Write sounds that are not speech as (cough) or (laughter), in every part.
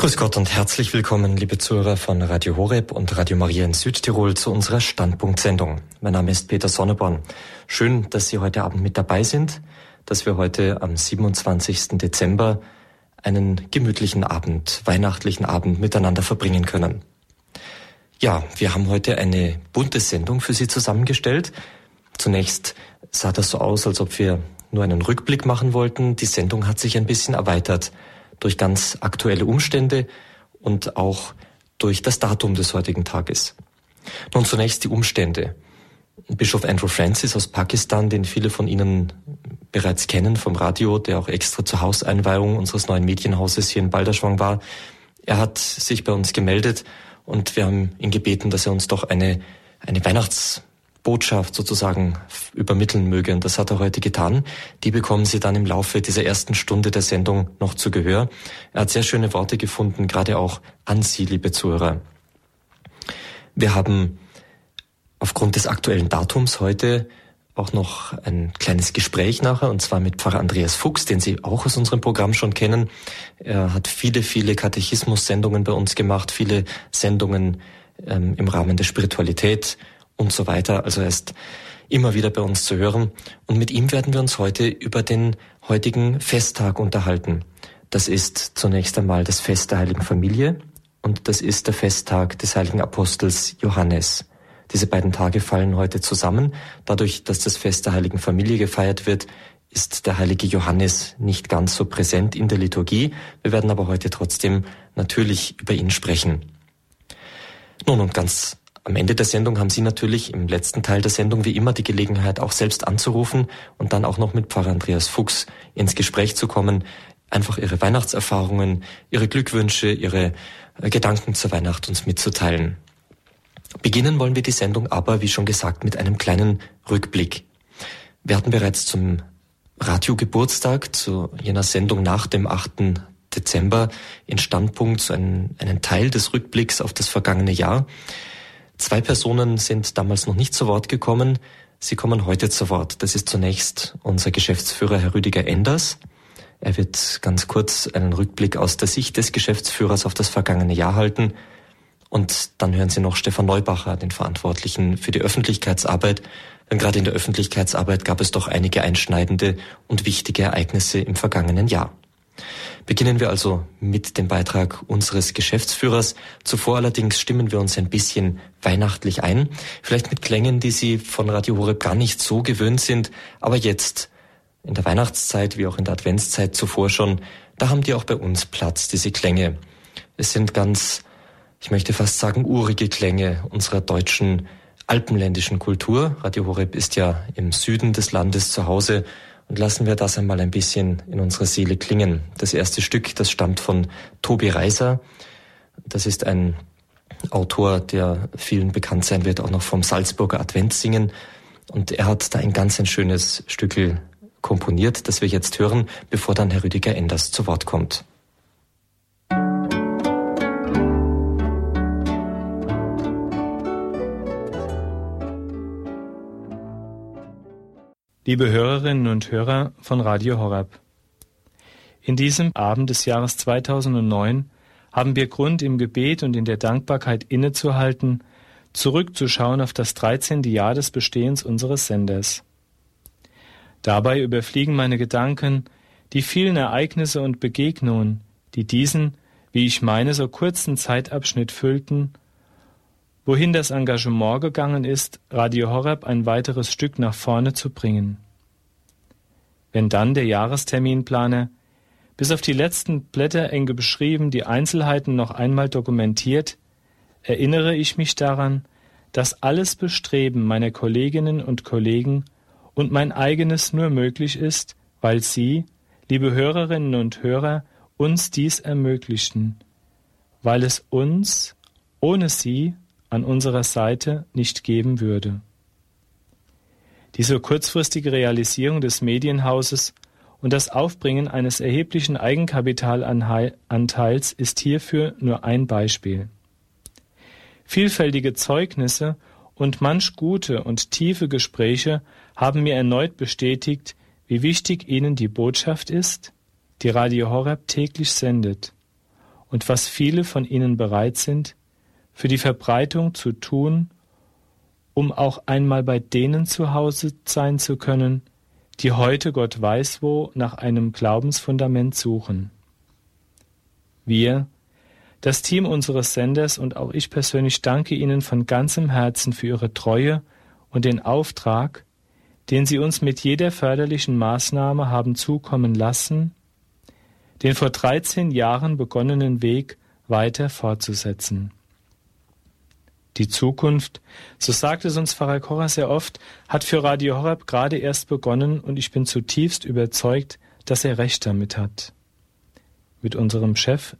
Grüß Gott und herzlich willkommen, liebe Zuhörer von Radio Horeb und Radio Maria in Südtirol zu unserer Standpunktsendung. Mein Name ist Peter Sonneborn. Schön, dass Sie heute Abend mit dabei sind, dass wir heute am 27. Dezember einen gemütlichen Abend, weihnachtlichen Abend miteinander verbringen können. Ja, wir haben heute eine bunte Sendung für Sie zusammengestellt. Zunächst sah das so aus, als ob wir nur einen Rückblick machen wollten. Die Sendung hat sich ein bisschen erweitert durch ganz aktuelle Umstände und auch durch das Datum des heutigen Tages. Nun zunächst die Umstände. Bischof Andrew Francis aus Pakistan, den viele von Ihnen bereits kennen vom Radio, der auch extra zur Hauseinweihung unseres neuen Medienhauses hier in Balderschwang war. Er hat sich bei uns gemeldet und wir haben ihn gebeten, dass er uns doch eine, eine Weihnachts Botschaft sozusagen übermitteln möge. Und das hat er heute getan. Die bekommen Sie dann im Laufe dieser ersten Stunde der Sendung noch zu Gehör. Er hat sehr schöne Worte gefunden, gerade auch an Sie, liebe Zuhörer. Wir haben aufgrund des aktuellen Datums heute auch noch ein kleines Gespräch nachher, und zwar mit Pfarrer Andreas Fuchs, den Sie auch aus unserem Programm schon kennen. Er hat viele, viele Katechismus-Sendungen bei uns gemacht, viele Sendungen ähm, im Rahmen der Spiritualität und so weiter. Also er ist immer wieder bei uns zu hören. Und mit ihm werden wir uns heute über den heutigen Festtag unterhalten. Das ist zunächst einmal das Fest der Heiligen Familie und das ist der Festtag des heiligen Apostels Johannes. Diese beiden Tage fallen heute zusammen. Dadurch, dass das Fest der Heiligen Familie gefeiert wird, ist der heilige Johannes nicht ganz so präsent in der Liturgie. Wir werden aber heute trotzdem natürlich über ihn sprechen. Nun und ganz am Ende der Sendung haben Sie natürlich im letzten Teil der Sendung wie immer die Gelegenheit, auch selbst anzurufen und dann auch noch mit Pfarrer Andreas Fuchs ins Gespräch zu kommen, einfach Ihre Weihnachtserfahrungen, Ihre Glückwünsche, Ihre äh, Gedanken zur Weihnacht uns mitzuteilen. Beginnen wollen wir die Sendung aber, wie schon gesagt, mit einem kleinen Rückblick. Wir hatten bereits zum Radiogeburtstag, zu jener Sendung nach dem 8. Dezember, in Standpunkt einen, einen Teil des Rückblicks auf das vergangene Jahr. Zwei Personen sind damals noch nicht zu Wort gekommen. Sie kommen heute zu Wort. Das ist zunächst unser Geschäftsführer Herr Rüdiger Enders. Er wird ganz kurz einen Rückblick aus der Sicht des Geschäftsführers auf das vergangene Jahr halten. Und dann hören Sie noch Stefan Neubacher, den Verantwortlichen für die Öffentlichkeitsarbeit. Denn gerade in der Öffentlichkeitsarbeit gab es doch einige einschneidende und wichtige Ereignisse im vergangenen Jahr. Beginnen wir also mit dem Beitrag unseres Geschäftsführers. Zuvor allerdings stimmen wir uns ein bisschen weihnachtlich ein. Vielleicht mit Klängen, die Sie von Radio Horeb gar nicht so gewöhnt sind. Aber jetzt, in der Weihnachtszeit wie auch in der Adventszeit zuvor schon, da haben die auch bei uns Platz, diese Klänge. Es sind ganz, ich möchte fast sagen, urige Klänge unserer deutschen alpenländischen Kultur. Radio Horeb ist ja im Süden des Landes zu Hause und lassen wir das einmal ein bisschen in unserer Seele klingen. Das erste Stück, das stammt von Tobi Reiser. Das ist ein Autor, der vielen bekannt sein wird, auch noch vom Salzburger Adventssingen. Und er hat da ein ganz ein schönes Stückel komponiert, das wir jetzt hören, bevor dann Herr Rüdiger Enders zu Wort kommt. Liebe Hörerinnen und Hörer von Radio Horab. In diesem Abend des Jahres 2009 haben wir Grund, im Gebet und in der Dankbarkeit innezuhalten, zurückzuschauen auf das 13. Jahr des Bestehens unseres Senders. Dabei überfliegen meine Gedanken die vielen Ereignisse und Begegnungen, die diesen, wie ich meine, so kurzen Zeitabschnitt füllten wohin das Engagement gegangen ist, Radio Horeb ein weiteres Stück nach vorne zu bringen. Wenn dann der Jahresterminplaner, bis auf die letzten Blätter eng beschrieben, die Einzelheiten noch einmal dokumentiert, erinnere ich mich daran, dass alles Bestreben meiner Kolleginnen und Kollegen und mein eigenes nur möglich ist, weil Sie, liebe Hörerinnen und Hörer, uns dies ermöglichten, weil es uns ohne Sie an unserer Seite nicht geben würde. Diese kurzfristige Realisierung des Medienhauses und das Aufbringen eines erheblichen Eigenkapitalanteils ist hierfür nur ein Beispiel. Vielfältige Zeugnisse und manch gute und tiefe Gespräche haben mir erneut bestätigt, wie wichtig Ihnen die Botschaft ist, die Radio Horeb täglich sendet und was viele von ihnen bereit sind, für die Verbreitung zu tun, um auch einmal bei denen zu Hause sein zu können, die heute Gott weiß wo nach einem Glaubensfundament suchen. Wir, das Team unseres Senders und auch ich persönlich danke Ihnen von ganzem Herzen für Ihre Treue und den Auftrag, den Sie uns mit jeder förderlichen Maßnahme haben zukommen lassen, den vor 13 Jahren begonnenen Weg weiter fortzusetzen. Die Zukunft, so sagt es uns Pfarrer Korra sehr oft, hat für Radio Horeb gerade erst begonnen und ich bin zutiefst überzeugt, dass er recht damit hat. Mit unserem Chef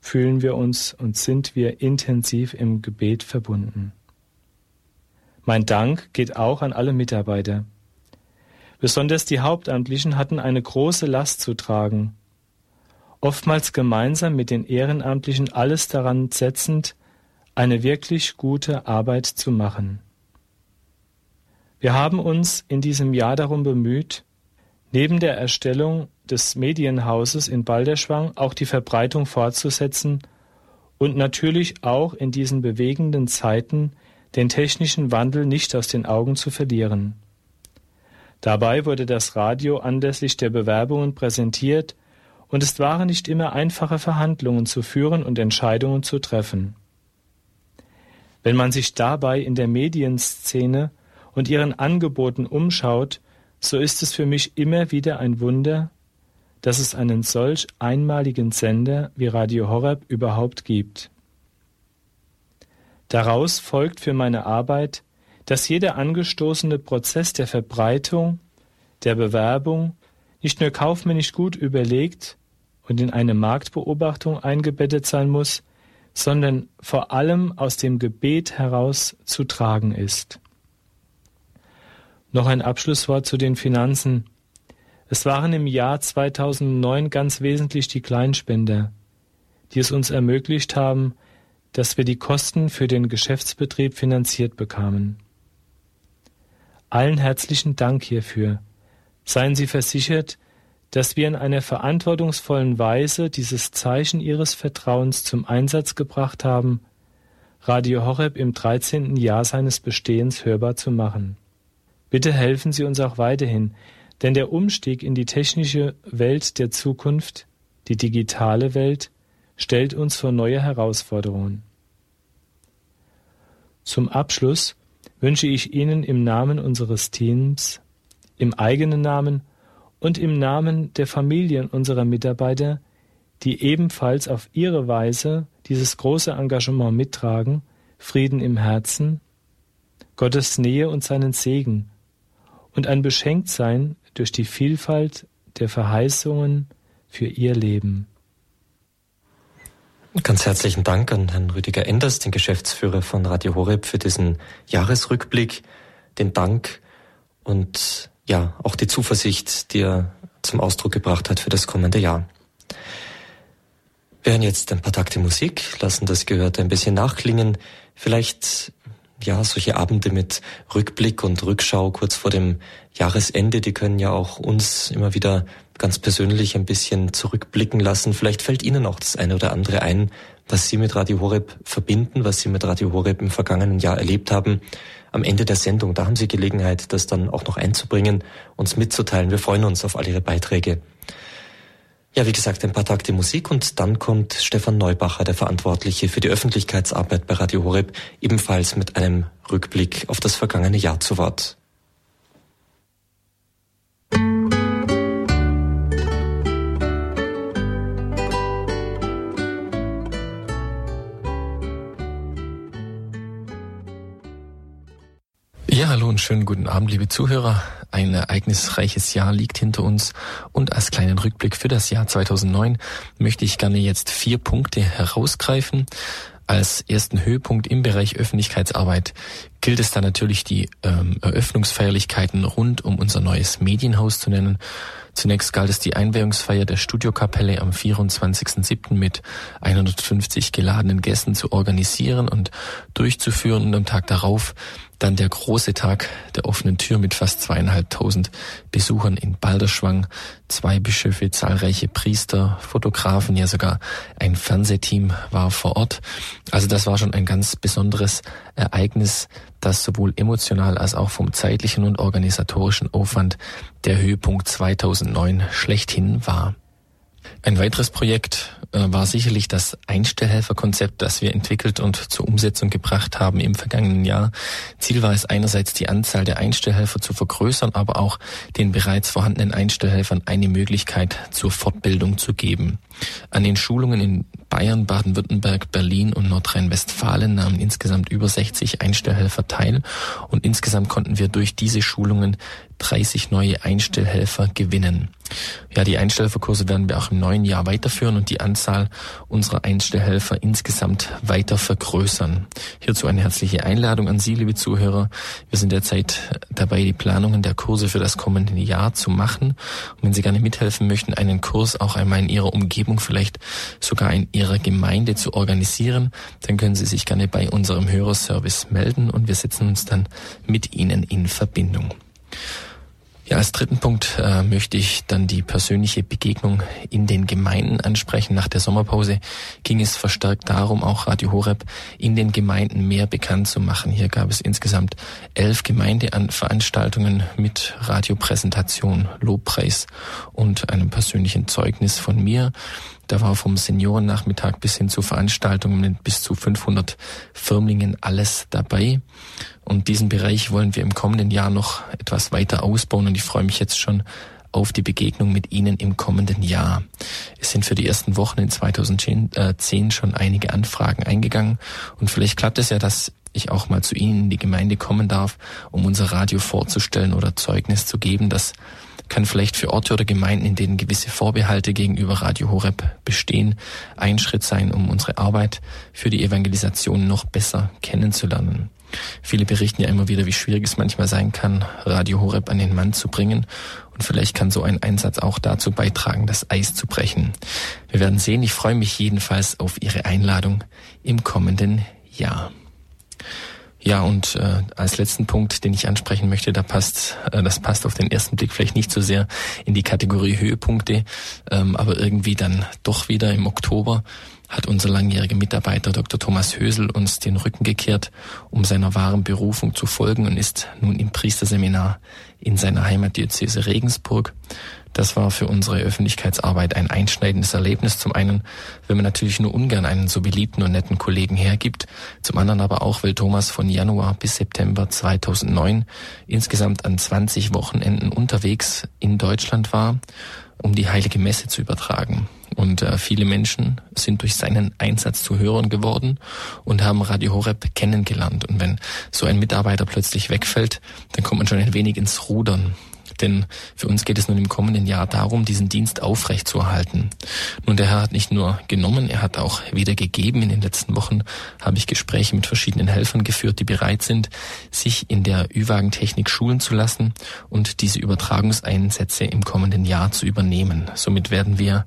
fühlen wir uns und sind wir intensiv im Gebet verbunden. Mein Dank geht auch an alle Mitarbeiter. Besonders die Hauptamtlichen hatten eine große Last zu tragen, oftmals gemeinsam mit den Ehrenamtlichen alles daran setzend, eine wirklich gute Arbeit zu machen. Wir haben uns in diesem Jahr darum bemüht, neben der Erstellung des Medienhauses in Balderschwang auch die Verbreitung fortzusetzen und natürlich auch in diesen bewegenden Zeiten den technischen Wandel nicht aus den Augen zu verlieren. Dabei wurde das Radio anlässlich der Bewerbungen präsentiert und es waren nicht immer einfache Verhandlungen zu führen und Entscheidungen zu treffen. Wenn man sich dabei in der Medienszene und ihren Angeboten umschaut, so ist es für mich immer wieder ein Wunder, dass es einen solch einmaligen Sender wie Radio Horeb überhaupt gibt. Daraus folgt für meine Arbeit, dass jeder angestoßene Prozess der Verbreitung, der Bewerbung nicht nur kaufmännisch gut überlegt und in eine Marktbeobachtung eingebettet sein muss, sondern vor allem aus dem Gebet heraus zu tragen ist. Noch ein Abschlusswort zu den Finanzen. Es waren im Jahr 2009 ganz wesentlich die Kleinspender, die es uns ermöglicht haben, dass wir die Kosten für den Geschäftsbetrieb finanziert bekamen. Allen herzlichen Dank hierfür. Seien Sie versichert, dass wir in einer verantwortungsvollen Weise dieses Zeichen Ihres Vertrauens zum Einsatz gebracht haben, Radio Horeb im 13. Jahr seines Bestehens hörbar zu machen. Bitte helfen Sie uns auch weiterhin, denn der Umstieg in die technische Welt der Zukunft, die digitale Welt, stellt uns vor neue Herausforderungen. Zum Abschluss wünsche ich Ihnen im Namen unseres Teams, im eigenen Namen und im Namen der Familien unserer Mitarbeiter, die ebenfalls auf ihre Weise dieses große Engagement mittragen, Frieden im Herzen, Gottes Nähe und seinen Segen und ein Beschenktsein durch die Vielfalt der Verheißungen für ihr Leben. Ganz herzlichen Dank an Herrn Rüdiger Enders, den Geschäftsführer von Radio Horeb, für diesen Jahresrückblick, den Dank und ja, auch die Zuversicht, die er zum Ausdruck gebracht hat für das kommende Jahr. Wir hören jetzt ein paar Takte Musik, lassen das Gehörte ein bisschen nachklingen. Vielleicht ja, solche Abende mit Rückblick und Rückschau kurz vor dem Jahresende, die können ja auch uns immer wieder ganz persönlich ein bisschen zurückblicken lassen. Vielleicht fällt Ihnen auch das eine oder andere ein, was Sie mit Radio Horeb verbinden, was Sie mit Radio Horeb im vergangenen Jahr erlebt haben. Am Ende der Sendung, da haben Sie Gelegenheit, das dann auch noch einzubringen, uns mitzuteilen. Wir freuen uns auf all Ihre Beiträge. Ja, wie gesagt, ein paar Takte Musik und dann kommt Stefan Neubacher, der Verantwortliche für die Öffentlichkeitsarbeit bei Radio Horeb, ebenfalls mit einem Rückblick auf das vergangene Jahr zu Wort. Hallo und schönen guten Abend, liebe Zuhörer. Ein ereignisreiches Jahr liegt hinter uns und als kleinen Rückblick für das Jahr 2009 möchte ich gerne jetzt vier Punkte herausgreifen. Als ersten Höhepunkt im Bereich Öffentlichkeitsarbeit gilt es dann natürlich die ähm, Eröffnungsfeierlichkeiten rund um unser neues Medienhaus zu nennen. Zunächst galt es die Einweihungsfeier der Studiokapelle am 24.07. mit 150 geladenen Gästen zu organisieren und durchzuführen und am Tag darauf dann der große Tag der offenen Tür mit fast zweieinhalbtausend Besuchern in Balderschwang, zwei Bischöfe, zahlreiche Priester, Fotografen, ja sogar ein Fernsehteam war vor Ort. Also das war schon ein ganz besonderes Ereignis, das sowohl emotional als auch vom zeitlichen und organisatorischen Aufwand der Höhepunkt 2009 schlechthin war. Ein weiteres Projekt äh, war sicherlich das Einstellhelferkonzept, das wir entwickelt und zur Umsetzung gebracht haben im vergangenen Jahr. Ziel war es einerseits die Anzahl der Einstellhelfer zu vergrößern, aber auch den bereits vorhandenen Einstellhelfern eine Möglichkeit zur Fortbildung zu geben. An den Schulungen in Bayern, Baden-Württemberg, Berlin und Nordrhein-Westfalen nahmen insgesamt über 60 Einstellhelfer teil und insgesamt konnten wir durch diese Schulungen 30 neue Einstellhelfer gewinnen. Ja, die Einstellhelferkurse werden wir auch im neuen Jahr weiterführen und die Anzahl unserer Einstellhelfer insgesamt weiter vergrößern. Hierzu eine herzliche Einladung an Sie, liebe Zuhörer. Wir sind derzeit dabei, die Planungen der Kurse für das kommende Jahr zu machen. Und wenn Sie gerne mithelfen möchten, einen Kurs auch einmal in Ihrer Umgebung, vielleicht sogar in Ihrer Gemeinde zu organisieren, dann können Sie sich gerne bei unserem Hörerservice melden und wir setzen uns dann mit Ihnen in Verbindung. Ja, als dritten Punkt äh, möchte ich dann die persönliche Begegnung in den Gemeinden ansprechen. Nach der Sommerpause ging es verstärkt darum, auch Radio Horeb in den Gemeinden mehr bekannt zu machen. Hier gab es insgesamt elf Gemeindeveranstaltungen mit Radiopräsentation, Lobpreis und einem persönlichen Zeugnis von mir. Da war vom Seniorennachmittag bis hin zu Veranstaltungen mit bis zu 500 Firmlingen alles dabei. Und diesen Bereich wollen wir im kommenden Jahr noch etwas weiter ausbauen und ich freue mich jetzt schon auf die Begegnung mit Ihnen im kommenden Jahr. Es sind für die ersten Wochen in 2010 schon einige Anfragen eingegangen und vielleicht klappt es ja, dass ich auch mal zu Ihnen in die Gemeinde kommen darf, um unser Radio vorzustellen oder Zeugnis zu geben. Das kann vielleicht für Orte oder Gemeinden, in denen gewisse Vorbehalte gegenüber Radio Horeb bestehen, ein Schritt sein, um unsere Arbeit für die Evangelisation noch besser kennenzulernen. Viele berichten ja immer wieder, wie schwierig es manchmal sein kann, Radio Horeb an den Mann zu bringen. Und vielleicht kann so ein Einsatz auch dazu beitragen, das Eis zu brechen. Wir werden sehen. Ich freue mich jedenfalls auf Ihre Einladung im kommenden Jahr. Ja, und äh, als letzten Punkt, den ich ansprechen möchte, da passt, äh, das passt auf den ersten Blick vielleicht nicht so sehr in die Kategorie Höhepunkte, ähm, aber irgendwie dann doch wieder im Oktober hat unser langjähriger Mitarbeiter Dr. Thomas Hösel uns den Rücken gekehrt, um seiner wahren Berufung zu folgen und ist nun im Priesterseminar in seiner Heimatdiözese Regensburg. Das war für unsere Öffentlichkeitsarbeit ein einschneidendes Erlebnis. Zum einen, wenn man natürlich nur ungern einen so beliebten und netten Kollegen hergibt. Zum anderen aber auch, weil Thomas von Januar bis September 2009 insgesamt an 20 Wochenenden unterwegs in Deutschland war, um die heilige Messe zu übertragen. Und äh, viele Menschen sind durch seinen Einsatz zu Hörern geworden und haben Radio Horeb kennengelernt. Und wenn so ein Mitarbeiter plötzlich wegfällt, dann kommt man schon ein wenig ins Rudern. Denn für uns geht es nun im kommenden Jahr darum, diesen Dienst aufrechtzuerhalten. Nun, der Herr hat nicht nur genommen, er hat auch wieder gegeben. In den letzten Wochen habe ich Gespräche mit verschiedenen Helfern geführt, die bereit sind, sich in der Ü-Wagentechnik schulen zu lassen und diese Übertragungseinsätze im kommenden Jahr zu übernehmen. Somit werden wir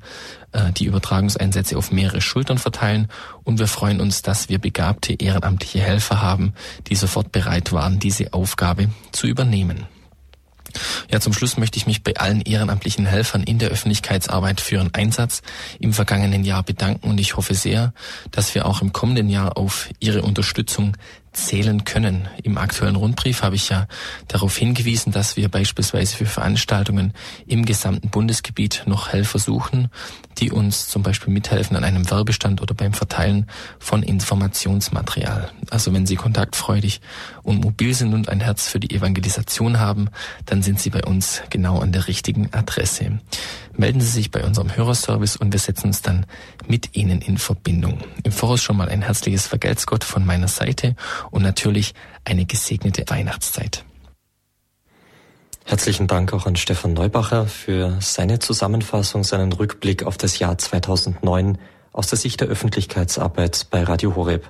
äh, die Übertragungseinsätze auf mehrere Schultern verteilen und wir freuen uns, dass wir begabte ehrenamtliche Helfer haben, die sofort bereit waren, diese Aufgabe zu übernehmen. Ja, zum Schluss möchte ich mich bei allen ehrenamtlichen Helfern in der Öffentlichkeitsarbeit für ihren Einsatz im vergangenen Jahr bedanken und ich hoffe sehr, dass wir auch im kommenden Jahr auf Ihre Unterstützung zählen können. Im aktuellen Rundbrief habe ich ja darauf hingewiesen, dass wir beispielsweise für Veranstaltungen im gesamten Bundesgebiet noch Helfer suchen, die uns zum Beispiel mithelfen an einem Werbestand oder beim Verteilen von Informationsmaterial. Also wenn Sie kontaktfreudig und mobil sind und ein Herz für die Evangelisation haben, dann sind Sie bei uns genau an der richtigen Adresse. Melden Sie sich bei unserem Hörerservice und wir setzen uns dann mit Ihnen in Verbindung. Im Voraus schon mal ein herzliches Vergelt's Gott von meiner Seite und natürlich eine gesegnete Weihnachtszeit. Herzlichen Dank auch an Stefan Neubacher für seine Zusammenfassung, seinen Rückblick auf das Jahr 2009 aus der Sicht der Öffentlichkeitsarbeit bei Radio Horeb.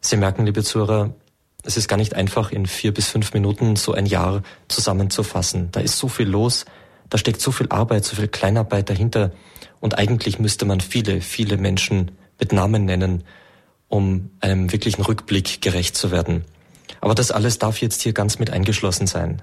Sie merken, liebe Zuhörer, es ist gar nicht einfach, in vier bis fünf Minuten so ein Jahr zusammenzufassen. Da ist so viel los, da steckt so viel Arbeit, so viel Kleinarbeit dahinter. Und eigentlich müsste man viele, viele Menschen mit Namen nennen, um einem wirklichen Rückblick gerecht zu werden. Aber das alles darf jetzt hier ganz mit eingeschlossen sein.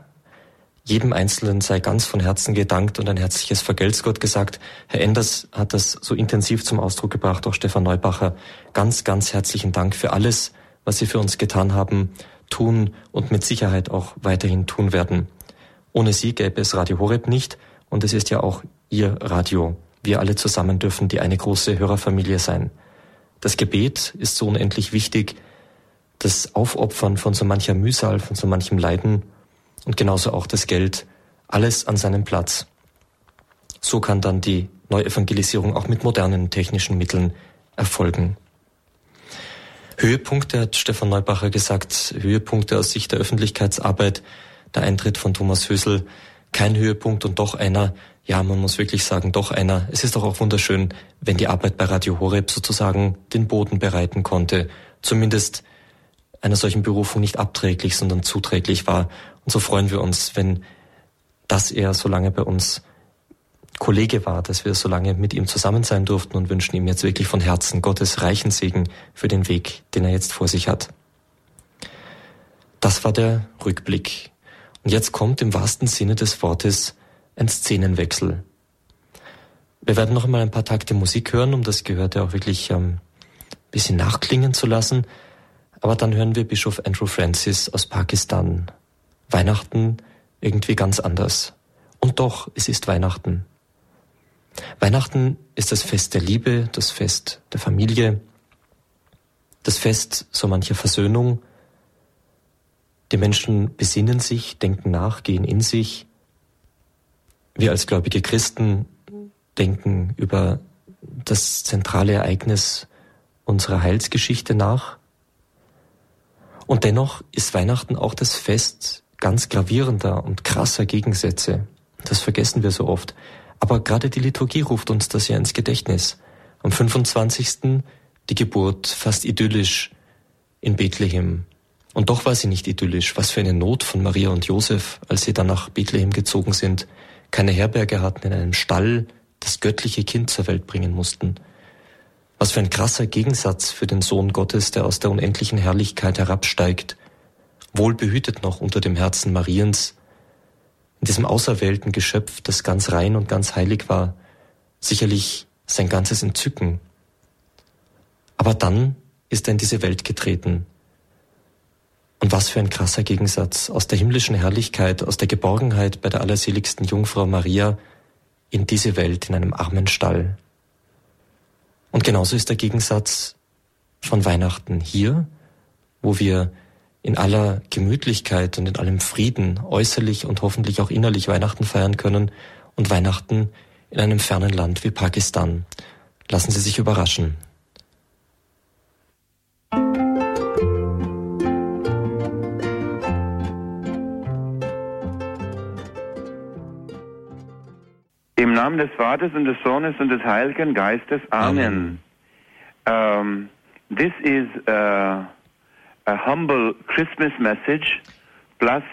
Jedem Einzelnen sei ganz von Herzen gedankt und ein herzliches Vergelt's Gott gesagt. Herr Enders hat das so intensiv zum Ausdruck gebracht, auch Stefan Neubacher. Ganz, ganz herzlichen Dank für alles, was Sie für uns getan haben, tun und mit Sicherheit auch weiterhin tun werden. Ohne Sie gäbe es Radio Horeb nicht und es ist ja auch Ihr Radio. Wir alle zusammen dürfen die eine große Hörerfamilie sein. Das Gebet ist so unendlich wichtig, das Aufopfern von so mancher Mühsal, von so manchem Leiden und genauso auch das Geld, alles an seinem Platz. So kann dann die Neuevangelisierung auch mit modernen technischen Mitteln erfolgen. Höhepunkte hat Stefan Neubacher gesagt, Höhepunkte aus Sicht der Öffentlichkeitsarbeit, der Eintritt von Thomas Hösel, kein Höhepunkt und doch einer, ja, man muss wirklich sagen, doch einer. Es ist doch auch wunderschön, wenn die Arbeit bei Radio Horeb sozusagen den Boden bereiten konnte, zumindest einer solchen Berufung nicht abträglich, sondern zuträglich war und so freuen wir uns, wenn das er so lange bei uns Kollege war, dass wir so lange mit ihm zusammen sein durften und wünschen ihm jetzt wirklich von Herzen Gottes reichen Segen für den Weg, den er jetzt vor sich hat. Das war der Rückblick. Und jetzt kommt im wahrsten Sinne des Wortes ein Szenenwechsel. Wir werden noch einmal ein paar Takte Musik hören, um das Gehörte auch wirklich ähm, ein bisschen nachklingen zu lassen. Aber dann hören wir Bischof Andrew Francis aus Pakistan Weihnachten irgendwie ganz anders. Und doch, es ist Weihnachten. Weihnachten ist das Fest der Liebe, das Fest der Familie, das Fest so mancher Versöhnung. Die Menschen besinnen sich, denken nach, gehen in sich. Wir als gläubige Christen denken über das zentrale Ereignis unserer Heilsgeschichte nach. Und dennoch ist Weihnachten auch das Fest ganz gravierender und krasser Gegensätze. Das vergessen wir so oft. Aber gerade die Liturgie ruft uns das ja ins Gedächtnis. Am 25. die Geburt fast idyllisch in Bethlehem. Und doch war sie nicht idyllisch. Was für eine Not von Maria und Josef, als sie dann nach Bethlehem gezogen sind, keine Herberge hatten, in einem Stall das göttliche Kind zur Welt bringen mussten. Was für ein krasser Gegensatz für den Sohn Gottes, der aus der unendlichen Herrlichkeit herabsteigt wohlbehütet noch unter dem Herzen Mariens, in diesem auserwählten Geschöpf, das ganz rein und ganz heilig war, sicherlich sein ganzes Entzücken. Aber dann ist er in diese Welt getreten. Und was für ein krasser Gegensatz aus der himmlischen Herrlichkeit, aus der Geborgenheit bei der allerseligsten Jungfrau Maria in diese Welt, in einem armen Stall. Und genauso ist der Gegensatz von Weihnachten hier, wo wir in aller Gemütlichkeit und in allem Frieden äußerlich und hoffentlich auch innerlich Weihnachten feiern können und Weihnachten in einem fernen Land wie Pakistan. Lassen Sie sich überraschen. Im Namen des Vaters und des Sohnes und des Heiligen Geistes. Amen. Amen. Um, this is uh, a humble Christmas message plus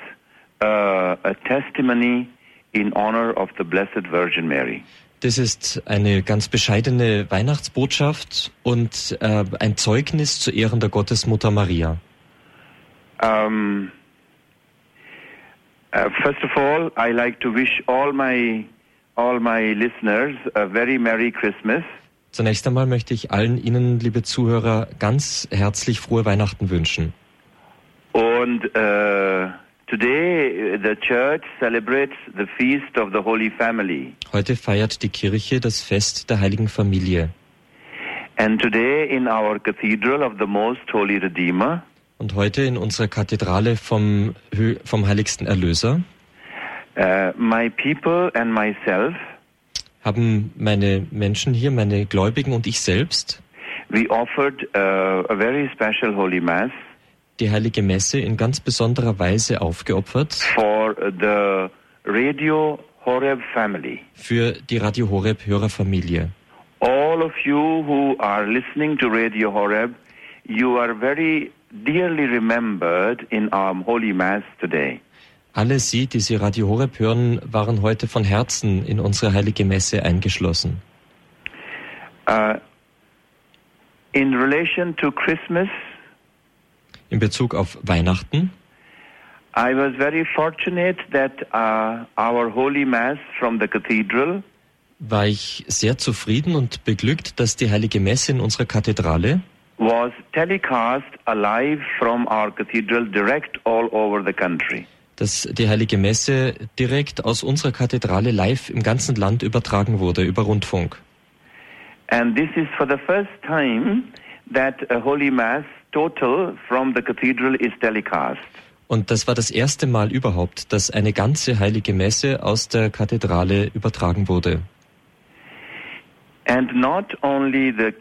uh, a testimony in honor of the Blessed Virgin Mary. Das ist eine ganz bescheidene Weihnachtsbotschaft und äh, ein Zeugnis zu Ehren der Gottesmutter Maria. Um, uh, first of all, I like to wish all my all my listeners a very Merry Christmas. Zunächst einmal möchte ich allen Ihnen, liebe Zuhörer, ganz herzlich frohe Weihnachten wünschen. Und uh, today the church celebrates the feast of the Holy Family. Heute feiert die Kirche das Fest der heiligen Familie. And today in our cathedral of the Most Holy Redeemer, Und heute in unserer Kathedrale vom, vom heiligsten Erlöser uh, my people and myself, haben meine Menschen hier, meine Gläubigen und ich selbst we offered uh, a very special Holy Mass die heilige Messe in ganz besonderer Weise aufgeopfert for the Radio Horeb family. für die Radio Horeb Hörerfamilie. All of you who are listening to Radio Horeb, you are very dearly remembered in our Holy Mass today. Alle Sie, die Sie Radio Horeb hören, waren heute von Herzen in unsere heilige Messe eingeschlossen. Uh, in relation to Christmas, In Bezug auf Weihnachten I was very fortunate that uh, our Holy Mass from the cathedral war ich sehr zufrieden und beglückt, dass die heilige Messe in unserer Kathedrale was telecast alive from our cathedral direct all over the country. Dass die heilige Messe direkt aus unserer Kathedrale live im ganzen Land übertragen wurde über Rundfunk. And this is for the first time that a Holy Mass total from the cathedral is telecast. Und das war das erste Mal überhaupt, dass eine ganze heilige Messe aus der Kathedrale übertragen wurde. And not only the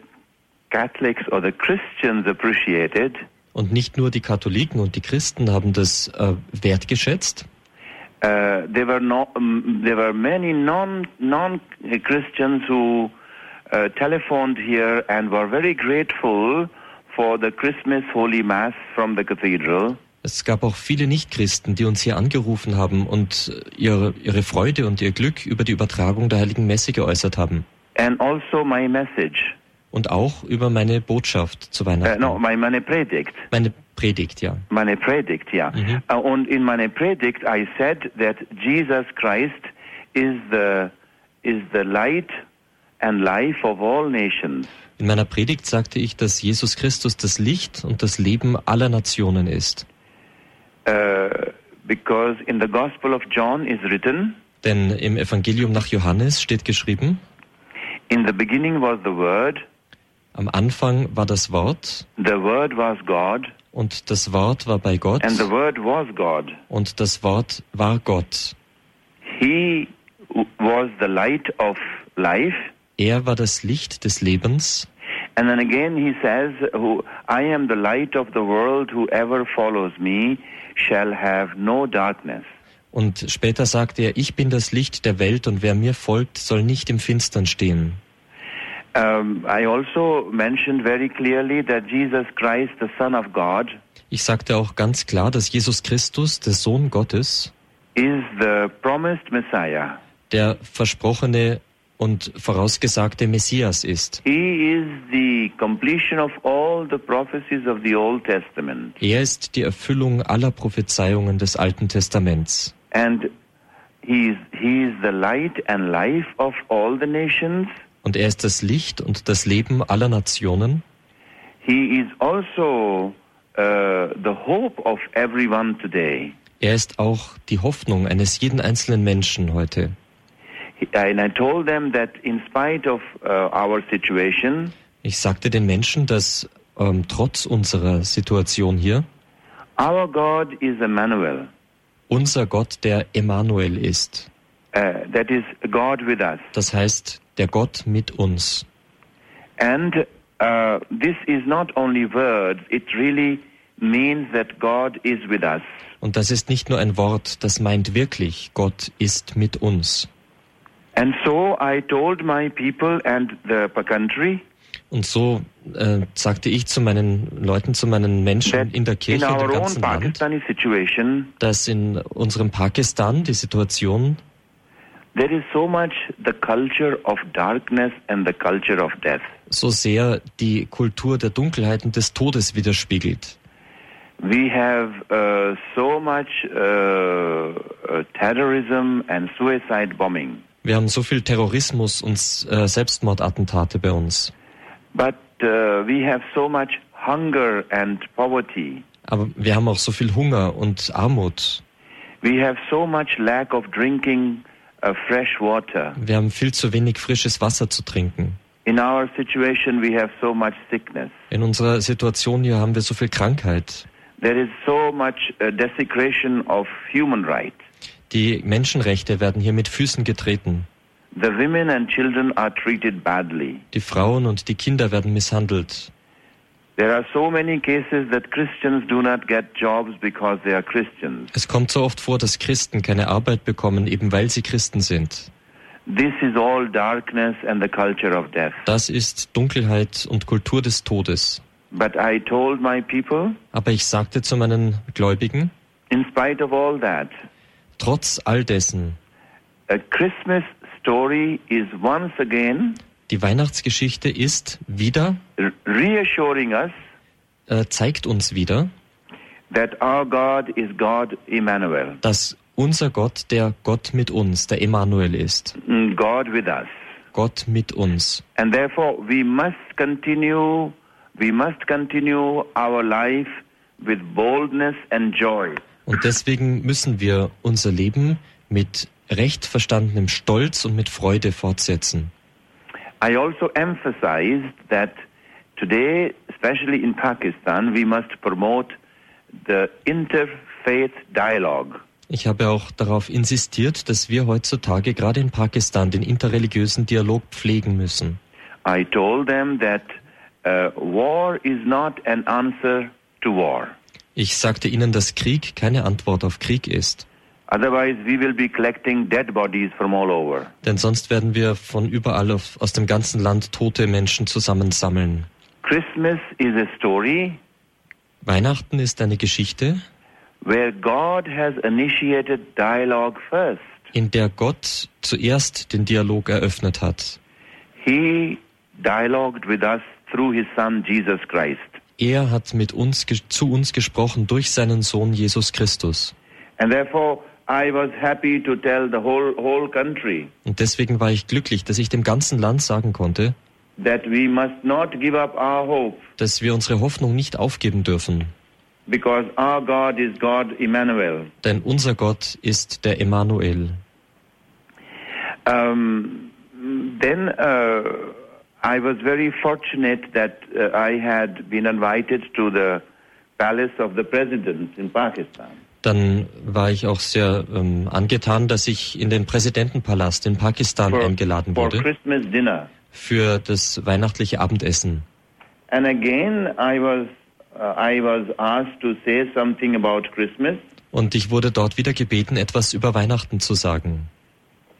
Catholics or the Christians appreciated, Und nicht nur die Katholiken und die Christen haben das äh, wertgeschätzt, uh, there were no, um, there were many non non Christians who uh, telephoned here and were very grateful for the Christmas Holy Mass from the cathedral. es gab auch viele Nichtchristen, die uns hier angerufen haben und ihre, ihre Freude und ihr Glück über die Übertragung der heiligen Messe geäußert haben. And also my message, Und auch über meine Botschaft zu uh, Weihnachten. no, my meine Predigt, Meine Predigt, ja. meine Predigt, ja. Mhm. Uh, und in meine Predigt I said that Jesus Christ is the is the light and life of all nations. In meiner Predigt sagte ich, dass Jesus Christus das Licht und das Leben aller Nationen ist. Uh, because in the Gospel of John is written, Denn im Evangelium nach Johannes steht geschrieben, in the beginning was the Word, am Anfang war das Wort the Word was God, und das Wort war bei Gott and the Word was God. und das Wort war Gott. He was the light of life. Er war das Licht des Lebens And then again he says, I am the light of the world, whoever follows me shall have no darkness. und später sagt er, ich bin das Licht der Welt und wer mir folgt, soll nicht im Finstern stehen. Um, I also mentioned very clearly that Jesus Christ, the Son of God, Ich sagte auch ganz klar, dass Jesus Christus, der Sohn Gottes, is the promised Messiah. der versprochene und vorausgesagte Messias ist. He is the completion of all the prophecies of the Old Testament. Er ist die Erfüllung aller Prophezeiungen des Alten Testaments. And he is, he is the light and life of all the nations. Und er ist das Licht und das Leben aller Nationen. He is also uh, the hope of everyone today. Er ist auch die Hoffnung eines jeden einzelnen Menschen heute. And I told them that in spite of uh, our situation, Ich sagte den Menschen, dass ähm, trotz unserer Situation hier our God is Emmanuel. unser Gott der Emmanuel ist. Uh, that is God with us. Das heißt, der Gott mit uns. And uh, this is not only words, it really means that God is with us. Und das ist nicht nur ein Wort, das meint wirklich, Gott ist mit uns. And so I told my people and the country Und so äh, sagte ich zu meinen Leuten, zu meinen Menschen in der in Kirche our own ganzen Land, dass in unserem Pakistan die Situation, there is so much the culture of darkness and the culture of death. so sehr die Kultur der Dunkelheit und des Todes widerspiegelt. We have uh, so much uh, uh, terrorism and suicide bombing. Wir haben so viel Terrorismus und äh, Selbstmordattentate bei uns. But uh, we have so much hunger and poverty. Aber wir haben auch so viel Hunger und Armut. We have so much lack of drinking. Wir haben viel zu wenig frisches Wasser zu trinken. In our situation, we have so much sickness. In unserer Situation hier haben wir so viel Krankheit. There is so much uh, desecration of human rights. Die Menschenrechte werden hier mit Füßen getreten. The women and children are treated badly. Die Frauen und die Kinder werden misshandelt. Es kommt so oft vor, dass Christen keine Arbeit bekommen, eben weil sie Christen sind. This is all darkness and the culture of death. Das ist Dunkelheit und Kultur des Todes. But I told my people, Aber ich sagte zu meinen Gläubigen, in spite of all that, trotz all dessen, a Christmas story is once again die Weihnachtsgeschichte ist wieder, reassuring us äh, zeigt uns wieder, that our God is God Emmanuel, dass unser Gott der Gott mit uns, der Emmanuel ist. mm, God with us. Gott mit uns. And therefore, we must continue, we must continue our life with boldness and joy. Und deswegen müssen wir unser Leben mit recht verstandenem Stolz und mit Freude fortsetzen. I also emphasized that today, especially in Pakistan, we must promote the interfaith dialogue. Ich habe auch darauf insistiert, dass wir heutzutage gerade in Pakistan den interreligiösen Dialog pflegen müssen. I told them that uh, war is not an answer to war. Ich sagte ihnen, dass Krieg keine Antwort auf Krieg ist. Otherwise, we will be collecting dead bodies from all over. Denn sonst werden wir von überall auf, aus dem ganzen Land tote Menschen zusammensammeln. Christmas is a story Weihnachten ist eine Geschichte, where God has initiated dialogue first. in der Gott zuerst den Dialog eröffnet hat. He dialogued with us through his son Jesus Christ. Er hat mit uns zu uns gesprochen durch seinen Sohn Jesus Christus. And therefore, I was happy to tell the whole, whole country Und deswegen war ich glücklich, dass ich dem ganzen Land sagen konnte, that we must not give up our hope dass wir unsere Hoffnung nicht aufgeben dürfen. because our God is God Emmanuel. Denn unser Gott ist der Emmanuel. Um, then uh, I was very fortunate that uh, I had been invited to the palace of the president in Pakistan. Dann war ich auch sehr ähm, angetan, dass ich in den Präsidentenpalast in Pakistan eingeladen for wurde Christmas dinner. für das weihnachtliche Abendessen. And again, I was uh, I was asked to say something about Christmas, Und ich wurde dort wieder gebeten, etwas über Weihnachten zu sagen.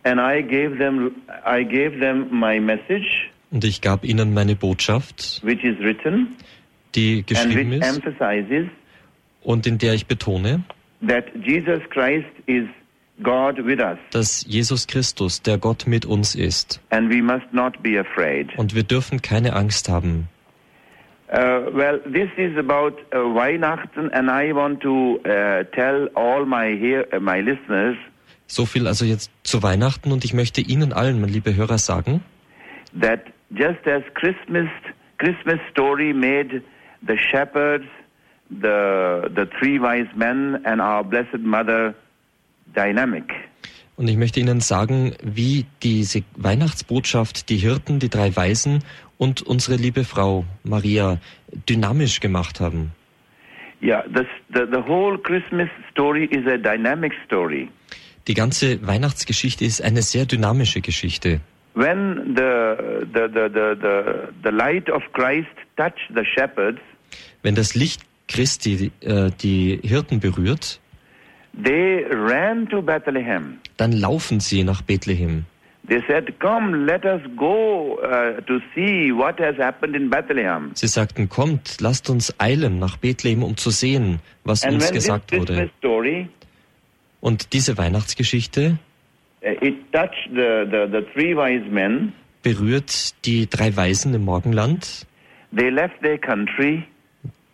and I gave them I gave them my message, Und ich gab ihnen meine Botschaft, which is written die and geschrieben which ist und in der ich betone, that Jesus Christ is God with us, dass Jesus Christus der Gott mit uns ist. and we must not be afraid. Und wir dürfen keine Angst haben. Uh, well, this is about uh, Weihnachten, and I want to uh, tell all my hear, uh, my listeners So viel also jetzt zu Weihnachten und ich möchte Ihnen allen, meine liebe Hörer, sagen, that just as Christmas Christmas story made the shepherds, the the three wise men, and our Blessed Mother dynamic. und ich möchte Ihnen sagen, wie diese Weihnachtsbotschaft die Hirten, die drei Weisen und unsere liebe Frau Maria dynamisch gemacht haben. Yeah, this, the the whole Christmas story is a dynamic story. Die ganze Weihnachtsgeschichte ist eine sehr dynamische Geschichte. When the the the the the, the light of Christ touched the shepherds, Wenn das Licht Christi äh, die Hirten berührt, they ran to Bethlehem. dann laufen sie nach Bethlehem. They said, "Come, let us go uh, to see what has happened in Bethlehem." Sie sagten, kommt, lasst uns eilen nach Bethlehem, um zu sehen, was And uns when this gesagt Christmas wurde. story Und diese Weihnachtsgeschichte Uh, it touched the, the, the three wise men. berührt die drei Weisen im Morgenland. They left their country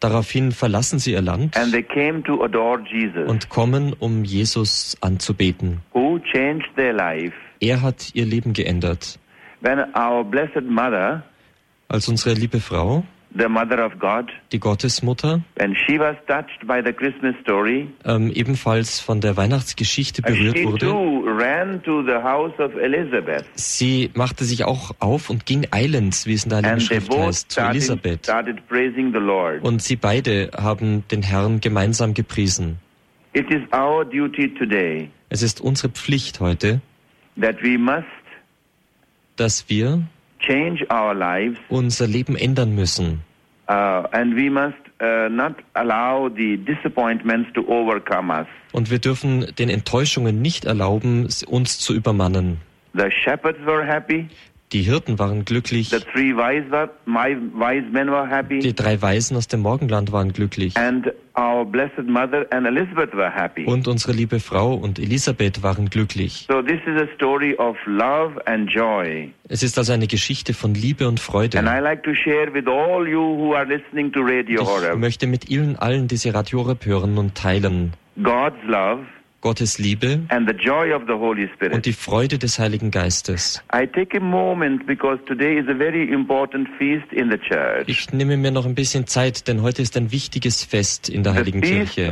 Daraufhin verlassen sie ihr Land und kommen, um Jesus anzubeten. Er hat ihr Leben geändert. Als unsere liebe Frau, the Mother of God, die Gottesmutter, when she was touched by the Christmas story, ähm, ebenfalls von der Weihnachtsgeschichte berührt she wurde, too ran to the house of Elizabeth. sie machte sich auch auf und ging eilends, wie es in der Heiligen And Schrift heißt, zu Elisabeth. started praising the Lord. Und sie beide haben den Herrn gemeinsam gepriesen. It is our duty today Es ist unsere Pflicht heute, that we must dass wir unser Leben ändern müssen. and we must not allow the disappointments to overcome us. Und wir dürfen den Enttäuschungen nicht erlauben, uns zu übermannen. Die Hirten waren glücklich. The three wise, were, my, wise men were happy. Die drei Weisen aus dem Morgenland waren glücklich. And our Blessed Mother and Elizabeth were happy. Und unsere liebe Frau und Elisabeth waren glücklich. So this is a story of love and joy. Es ist also eine Geschichte von Liebe und Freude. And I like to share with all you who are listening to Radio Ich möchte mit Ihnen allen diese Radio Horeb hören und teilen. God's love Gottes Liebe und die Freude des Heiligen Geistes. Ich nehme mir noch ein bisschen Zeit, denn heute ist ein wichtiges Fest in der Heiligen Kirche.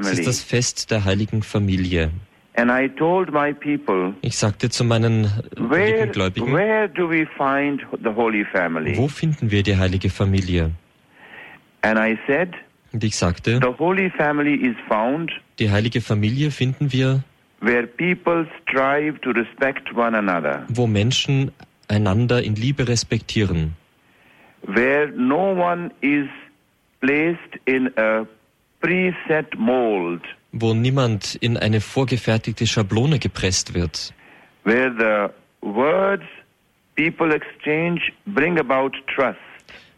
Es ist das Fest der Heiligen Familie. And I told my people, Ich sagte zu meinen where, lieben Gläubigen, where do we find the Holy Family? wo finden wir die Heilige Familie? And I said, Und ich sagte, the Holy Family is found die Heilige Familie finden wir, wo Menschen einander in Liebe respektieren, where no one is placed in a preset mold, wo niemand in eine vorgefertigte Schablone gepresst wird, where the words people exchange bring about trust,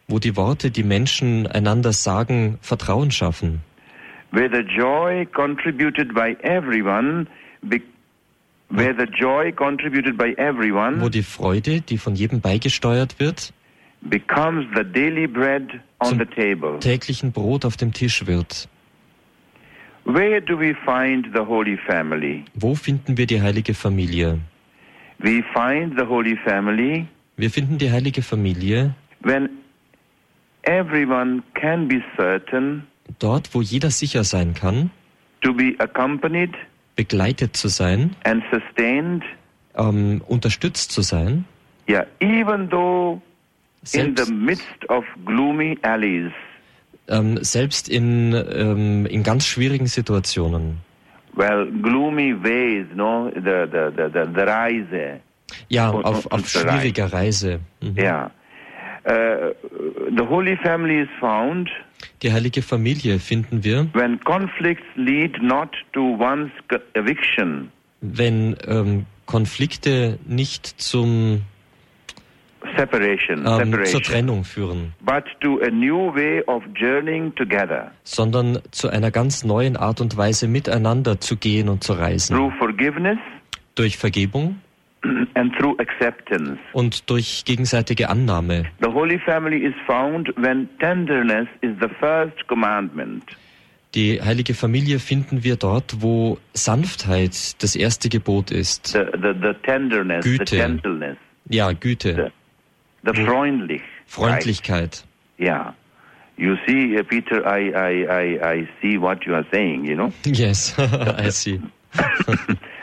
wo die Worte, die Menschen einander sagen, Vertrauen schaffen, where the joy contributed by everyone, where the joy contributed by wo everyone die Freude, die von jedem beigesteuert wird, becomes the daily bread on the table. täglichen Brot auf dem Tisch wird. Where do we find the Holy Family? Wo finden wir die heilige Familie? We find the Holy Family Wir finden die heilige Familie when everyone can be certain dort, wo jeder sicher sein kann, to be accompanied begleitet zu sein, and sustained, ähm, unterstützt zu sein, yeah, even though in selbst, the midst of gloomy alleys, ähm, selbst in, ähm, in ganz schwierigen Situationen. well, gloomy ways, no, the the the the, the Reise, Ja, Und- auf, und- auf schwieriger Reise. Mhm. yeah. Uh, the Holy Family is found Die heilige Familie finden wir, when conflicts lead not to one's eviction, wenn ähm, Konflikte nicht zum, separation, ähm, zur separation, Trennung führen, but to a new way of journeying together. Sondern zu einer ganz neuen Art und Weise miteinander zu gehen und zu reisen. through forgiveness. Durch Vergebung (clears throat) and through acceptance. und durch gegenseitige Annahme. The Holy Family is found when tenderness is the first commandment. Die heilige Familie finden wir dort, wo Sanftheit das erste Gebot ist. The, the, the tenderness, Güte. the gentleness, Ja, Güte, the Wo- freundlich. Freundlichkeit. Right? Yeah. You see, uh, Peter, I, I, I, I see what you are saying, you know. (laughs) Yes, (laughs) I see. (laughs)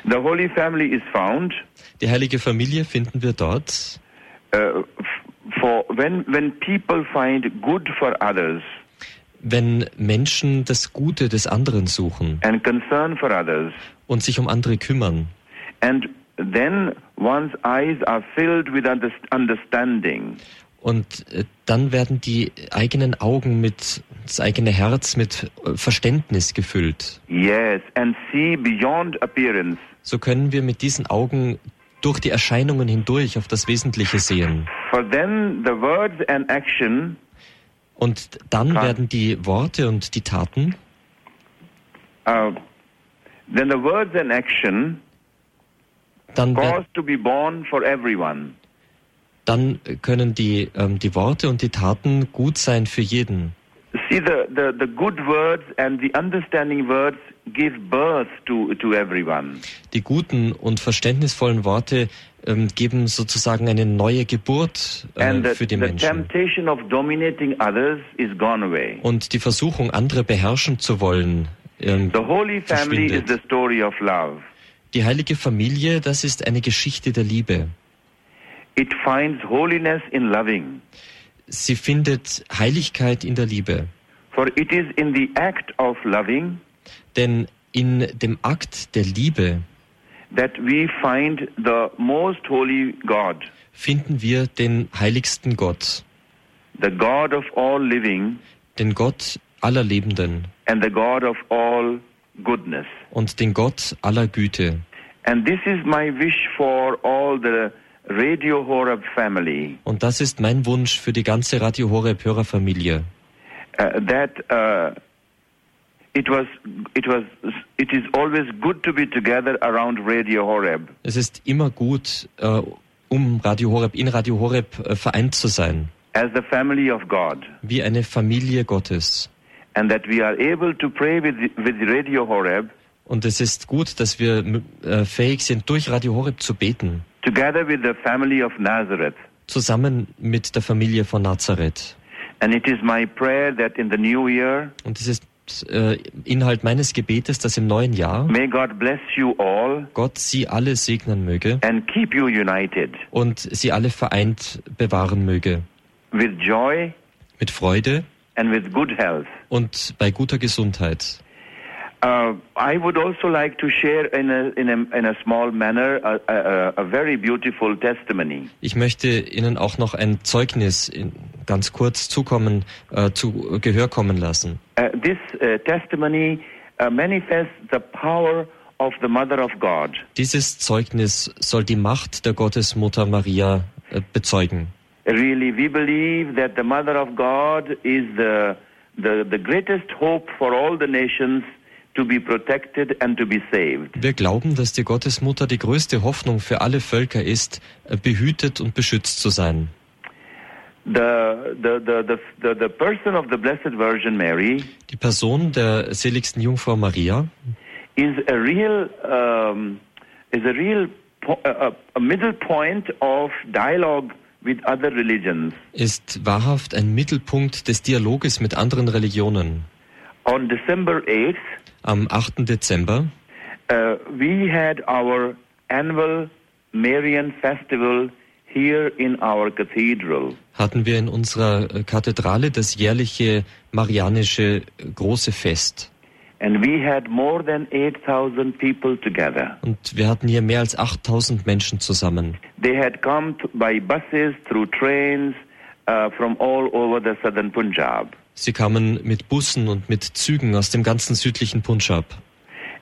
The Holy Family is found Die heilige Familie finden wir dort, uh, for when, when people find good for others wenn Menschen das Gute des anderen suchen and concern for others, und sich um andere kümmern. and then one's eyes are filled with underst- understanding. Und äh, dann werden die eigenen Augen mit, das eigene Herz mit äh, Verständnis gefüllt. Yes, and see beyond appearance. So können wir mit diesen Augen durch die Erscheinungen hindurch auf das Wesentliche sehen. For then the words and action Und dann werden die Worte und die Taten, uh, then the words and action dann, wer- cause to be born for everyone. dann können die, ähm, die Worte und die Taten gut sein für jeden. See, the, the, the good words and the understanding words give birth to, to everyone. Die guten und verständnisvollen Worte ähm, geben sozusagen eine neue Geburt and äh, the, für die the Menschen. temptation of dominating others is gone away. Und die Versuchung, andere beherrschen zu wollen, ähm, The Holy Family is the story of love. Die heilige Familie, das ist eine Geschichte der Liebe. It finds holiness in loving. Sie findet Heiligkeit in der Liebe. For it is in the act of loving Denn in dem Akt der Liebe that we find the most holy God, finden wir den heiligsten Gott, the God of all living den Gott aller Lebenden and the God of all goodness. und den Gott aller Güte. And this is my wish for all the Radio Horeb family Und das ist mein Wunsch für die ganze Radio Horeb Hörerfamilie. uh, that uh, Es ist immer gut, äh, um Radio Horeb, in Radio Horeb äh, vereint zu sein, as the family of God, wie eine Familie Gottes. and that we are able to pray with with Radio Horeb Und es ist gut, dass wir äh, fähig sind, durch Radio Horeb zu beten, together with the family of Nazareth. zusammen mit der Familie von Nazareth. And it is my prayer that in the new year, Und es ist äh, Inhalt meines Gebetes, dass im neuen Jahr may God bless you all Gott sie alle segnen möge and keep you united und sie alle vereint bewahren möge. with joy Mit Freude and with good health. und bei guter Gesundheit. Uh, I would also like to share in a, in a, in a small manner a, a, a very beautiful testimony. Ich möchte Ihnen auch noch ein Zeugnis in, ganz kurz zukommen, äh, zu Gehör kommen lassen. Uh, this uh, testimony uh, manifests the power of the Mother of God. Dieses Zeugnis soll die Macht der Gottesmutter Maria äh, bezeugen. Really, we believe that the Mother of God is the, the, the greatest hope for all the nations to be protected and to be saved. Wir glauben, dass die Gottesmutter die größte Hoffnung für alle Völker ist, behütet und beschützt zu sein. The, the, the, the, the, person of the Blessed Virgin Mary Die Person der seligsten Jungfrau Maria is a real um, is a real a middle point of dialogue with other religions. ist wahrhaft ein Mittelpunkt des Dialoges mit anderen Religionen. On December 8th, Am 8. Dezember uh, we had our annual Marian festival here in our cathedral. hatten wir in unserer äh, Kathedrale das jährliche marianische äh, große Fest. And we had more than 8,000 people together. Und wir hatten hier mehr als 8000 Menschen zusammen. They had come by buses, through trains, uh, from all over the southern Punjab. Sie kamen mit Bussen und mit Zügen aus dem ganzen südlichen Punjab.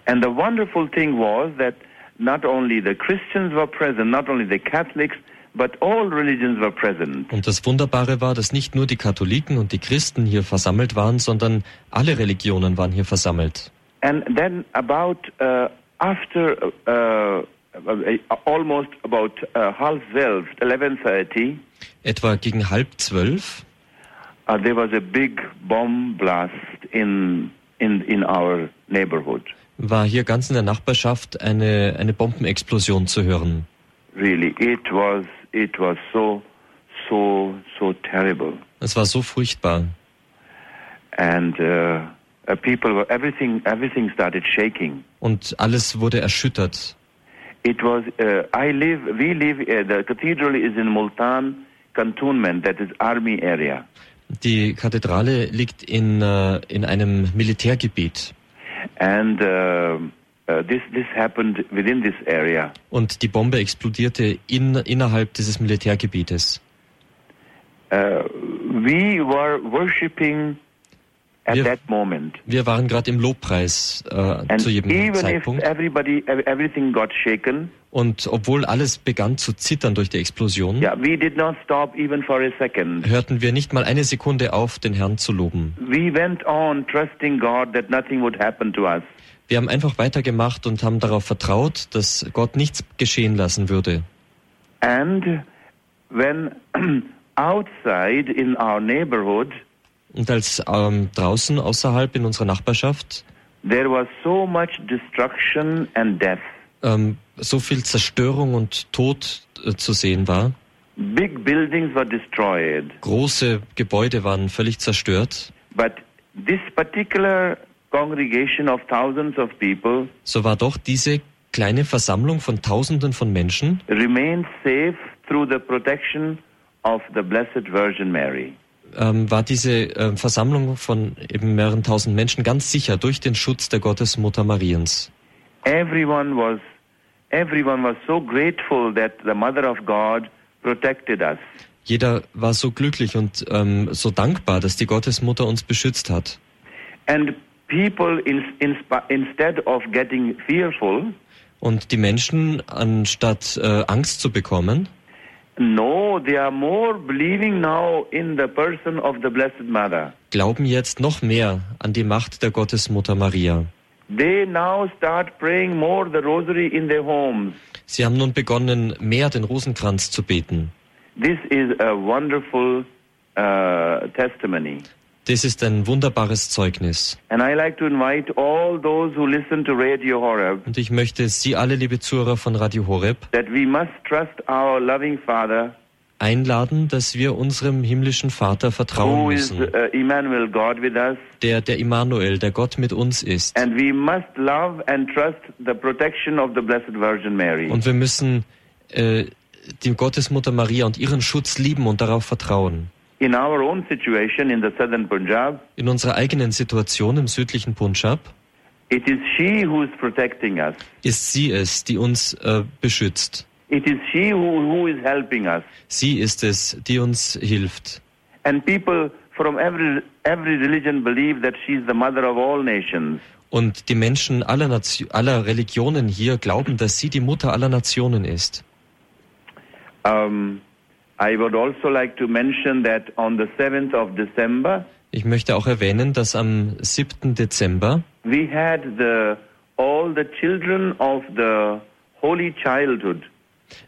And the wonderful thing was that not only the Christians were present, not only the Catholics, but all religions were present. Und das Wunderbare war, dass nicht nur die Katholiken und die Christen hier versammelt waren, sondern alle Religionen waren hier versammelt. And then about uh, after uh, uh, almost about uh, half twelve, eleven thirty, Etwa gegen halb zwölf uh, there was a big bomb blast in in in our neighborhood. war hier ganz in der Nachbarschaft eine, eine Bombenexplosion zu hören. Really, it was it was so so so terrible. Es war so furchtbar. and uh, uh, people were everything everything started shaking Und alles wurde erschüttert. it was uh, i live we live uh, the cathedral is in multan cantonment that is army area Die Kathedrale liegt in, äh, in einem Militärgebiet. and uh, uh, this this happened within this area Und die Bombe explodierte in, innerhalb dieses Militärgebietes. uh, we were worshiping at Wir- that moment Wir waren gerade im Lobpreis äh, zu jedem even if Zeitpunkt. everybody ev- everything got shaken Und obwohl alles begann zu zittern durch die Explosion, yeah hörten wir nicht mal eine Sekunde auf, den Herrn zu loben. we went on trusting god that nothing would happen to us Wir haben einfach weitergemacht und haben darauf vertraut, dass Gott nichts geschehen lassen würde. And when (clears throat) outside in our neighborhood Und als ähm, draußen, außerhalb in unserer Nachbarschaft, there was so much destruction and death, ähm, so viel Zerstörung und Tod äh, zu sehen war, big buildings were destroyed. große Gebäude waren völlig zerstört, But this particular congregation of thousands of people so war doch diese kleine Versammlung von Tausenden von Menschen remained safe through the protection of the Blessed Virgin Mary. ähm, war diese ähm, Versammlung von eben mehreren tausend Menschen ganz sicher durch den Schutz der Gottesmutter Mariens. Everyone was everyone was so grateful that the Mother of God protected us. Jeder war so glücklich und ähm, so dankbar, dass die Gottesmutter uns beschützt hat. And people, in, in, instead of getting fearful, Und die Menschen, anstatt äh, Angst zu bekommen, No, they are more believing now in the person of the Blessed Mother. glauben jetzt noch mehr an die Macht der Gottesmutter Maria. They now start praying more the rosary in their homes. Sie haben nun begonnen, mehr den Rosenkranz zu beten. This is a wonderful uh, testimony. Das ist ein wunderbares Zeugnis. And I like to invite all those who listen to Radio Horeb Und ich möchte Sie alle, liebe Zuhörer von Radio Horeb, that we must trust our loving Father einladen, dass wir unserem himmlischen Vater vertrauen müssen, uh, der der Immanuel, der Gott mit uns ist. Und wir müssen äh, die Gottesmutter Maria und ihren Schutz lieben und darauf vertrauen. In our own situation in the southern Punjab, In unserer eigenen Situation im südlichen Punjab it is she who is protecting us. ist sie es, die uns äh, beschützt. It is she who, who is helping us. Sie ist es, die uns hilft. And people from every, every religion believe that she is the mother of all nations. Und die Menschen aller, Nation, aller Religionen hier glauben, dass sie die Mutter aller Nationen ist. Um, I would also like to mention that on the 7th of December, Ich möchte auch erwähnen, dass am 7. Dezember we had the, all the children of the Holy Childhood,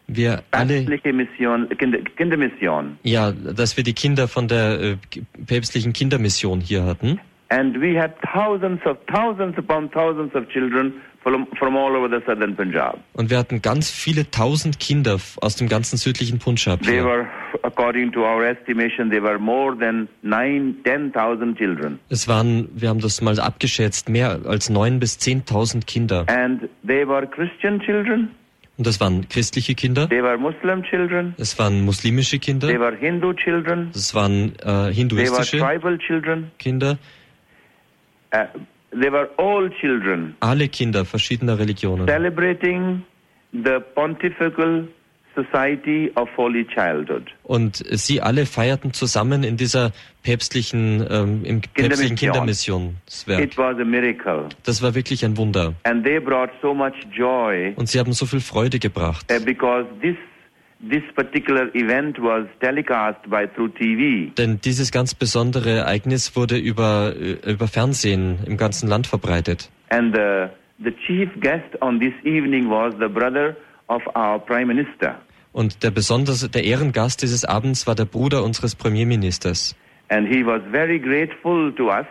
wir alle, päpstliche Mission, Kinder, Kindermission. ja, dass wir die Kinder von der äh, päpstlichen Kindermission hier hatten. And we had thousands of thousands upon thousands of children from, from all over the southern Punjab. Und wir hatten ganz viele tausend Kinder aus dem ganzen südlichen Punjab They were, according to our estimation, they were more than nine, ten thousand children. Es waren, wir haben das mal abgeschätzt, mehr als neun bis zehntausend Kinder. And they were Christian children, Und das waren christliche Kinder, they were Muslim children, es waren muslimische they Kinder, were Hindu children, es waren äh, they were hinduistische tribal children, Kinder, uh, they were all children. Alle Kinder verschiedener Religionen. celebrating the Pontifical Society of Holy Childhood. Und sie alle feierten zusammen in dieser päpstlichen, ähm, im päpstlichen Kindermissionswerk. It was a miracle. Das war wirklich ein Wunder. And they brought so much joy Und sie haben so viel Freude gebracht. uh, because this this particular event was telecast by through TV. Denn dieses ganz besondere Ereignis wurde über, äh, über Fernsehen im ganzen Land verbreitet. And the the chief guest on this evening was the brother of our prime minister. Und der besonders, der Ehrengast dieses Abends war der Bruder unseres Premierministers. And he was very grateful to us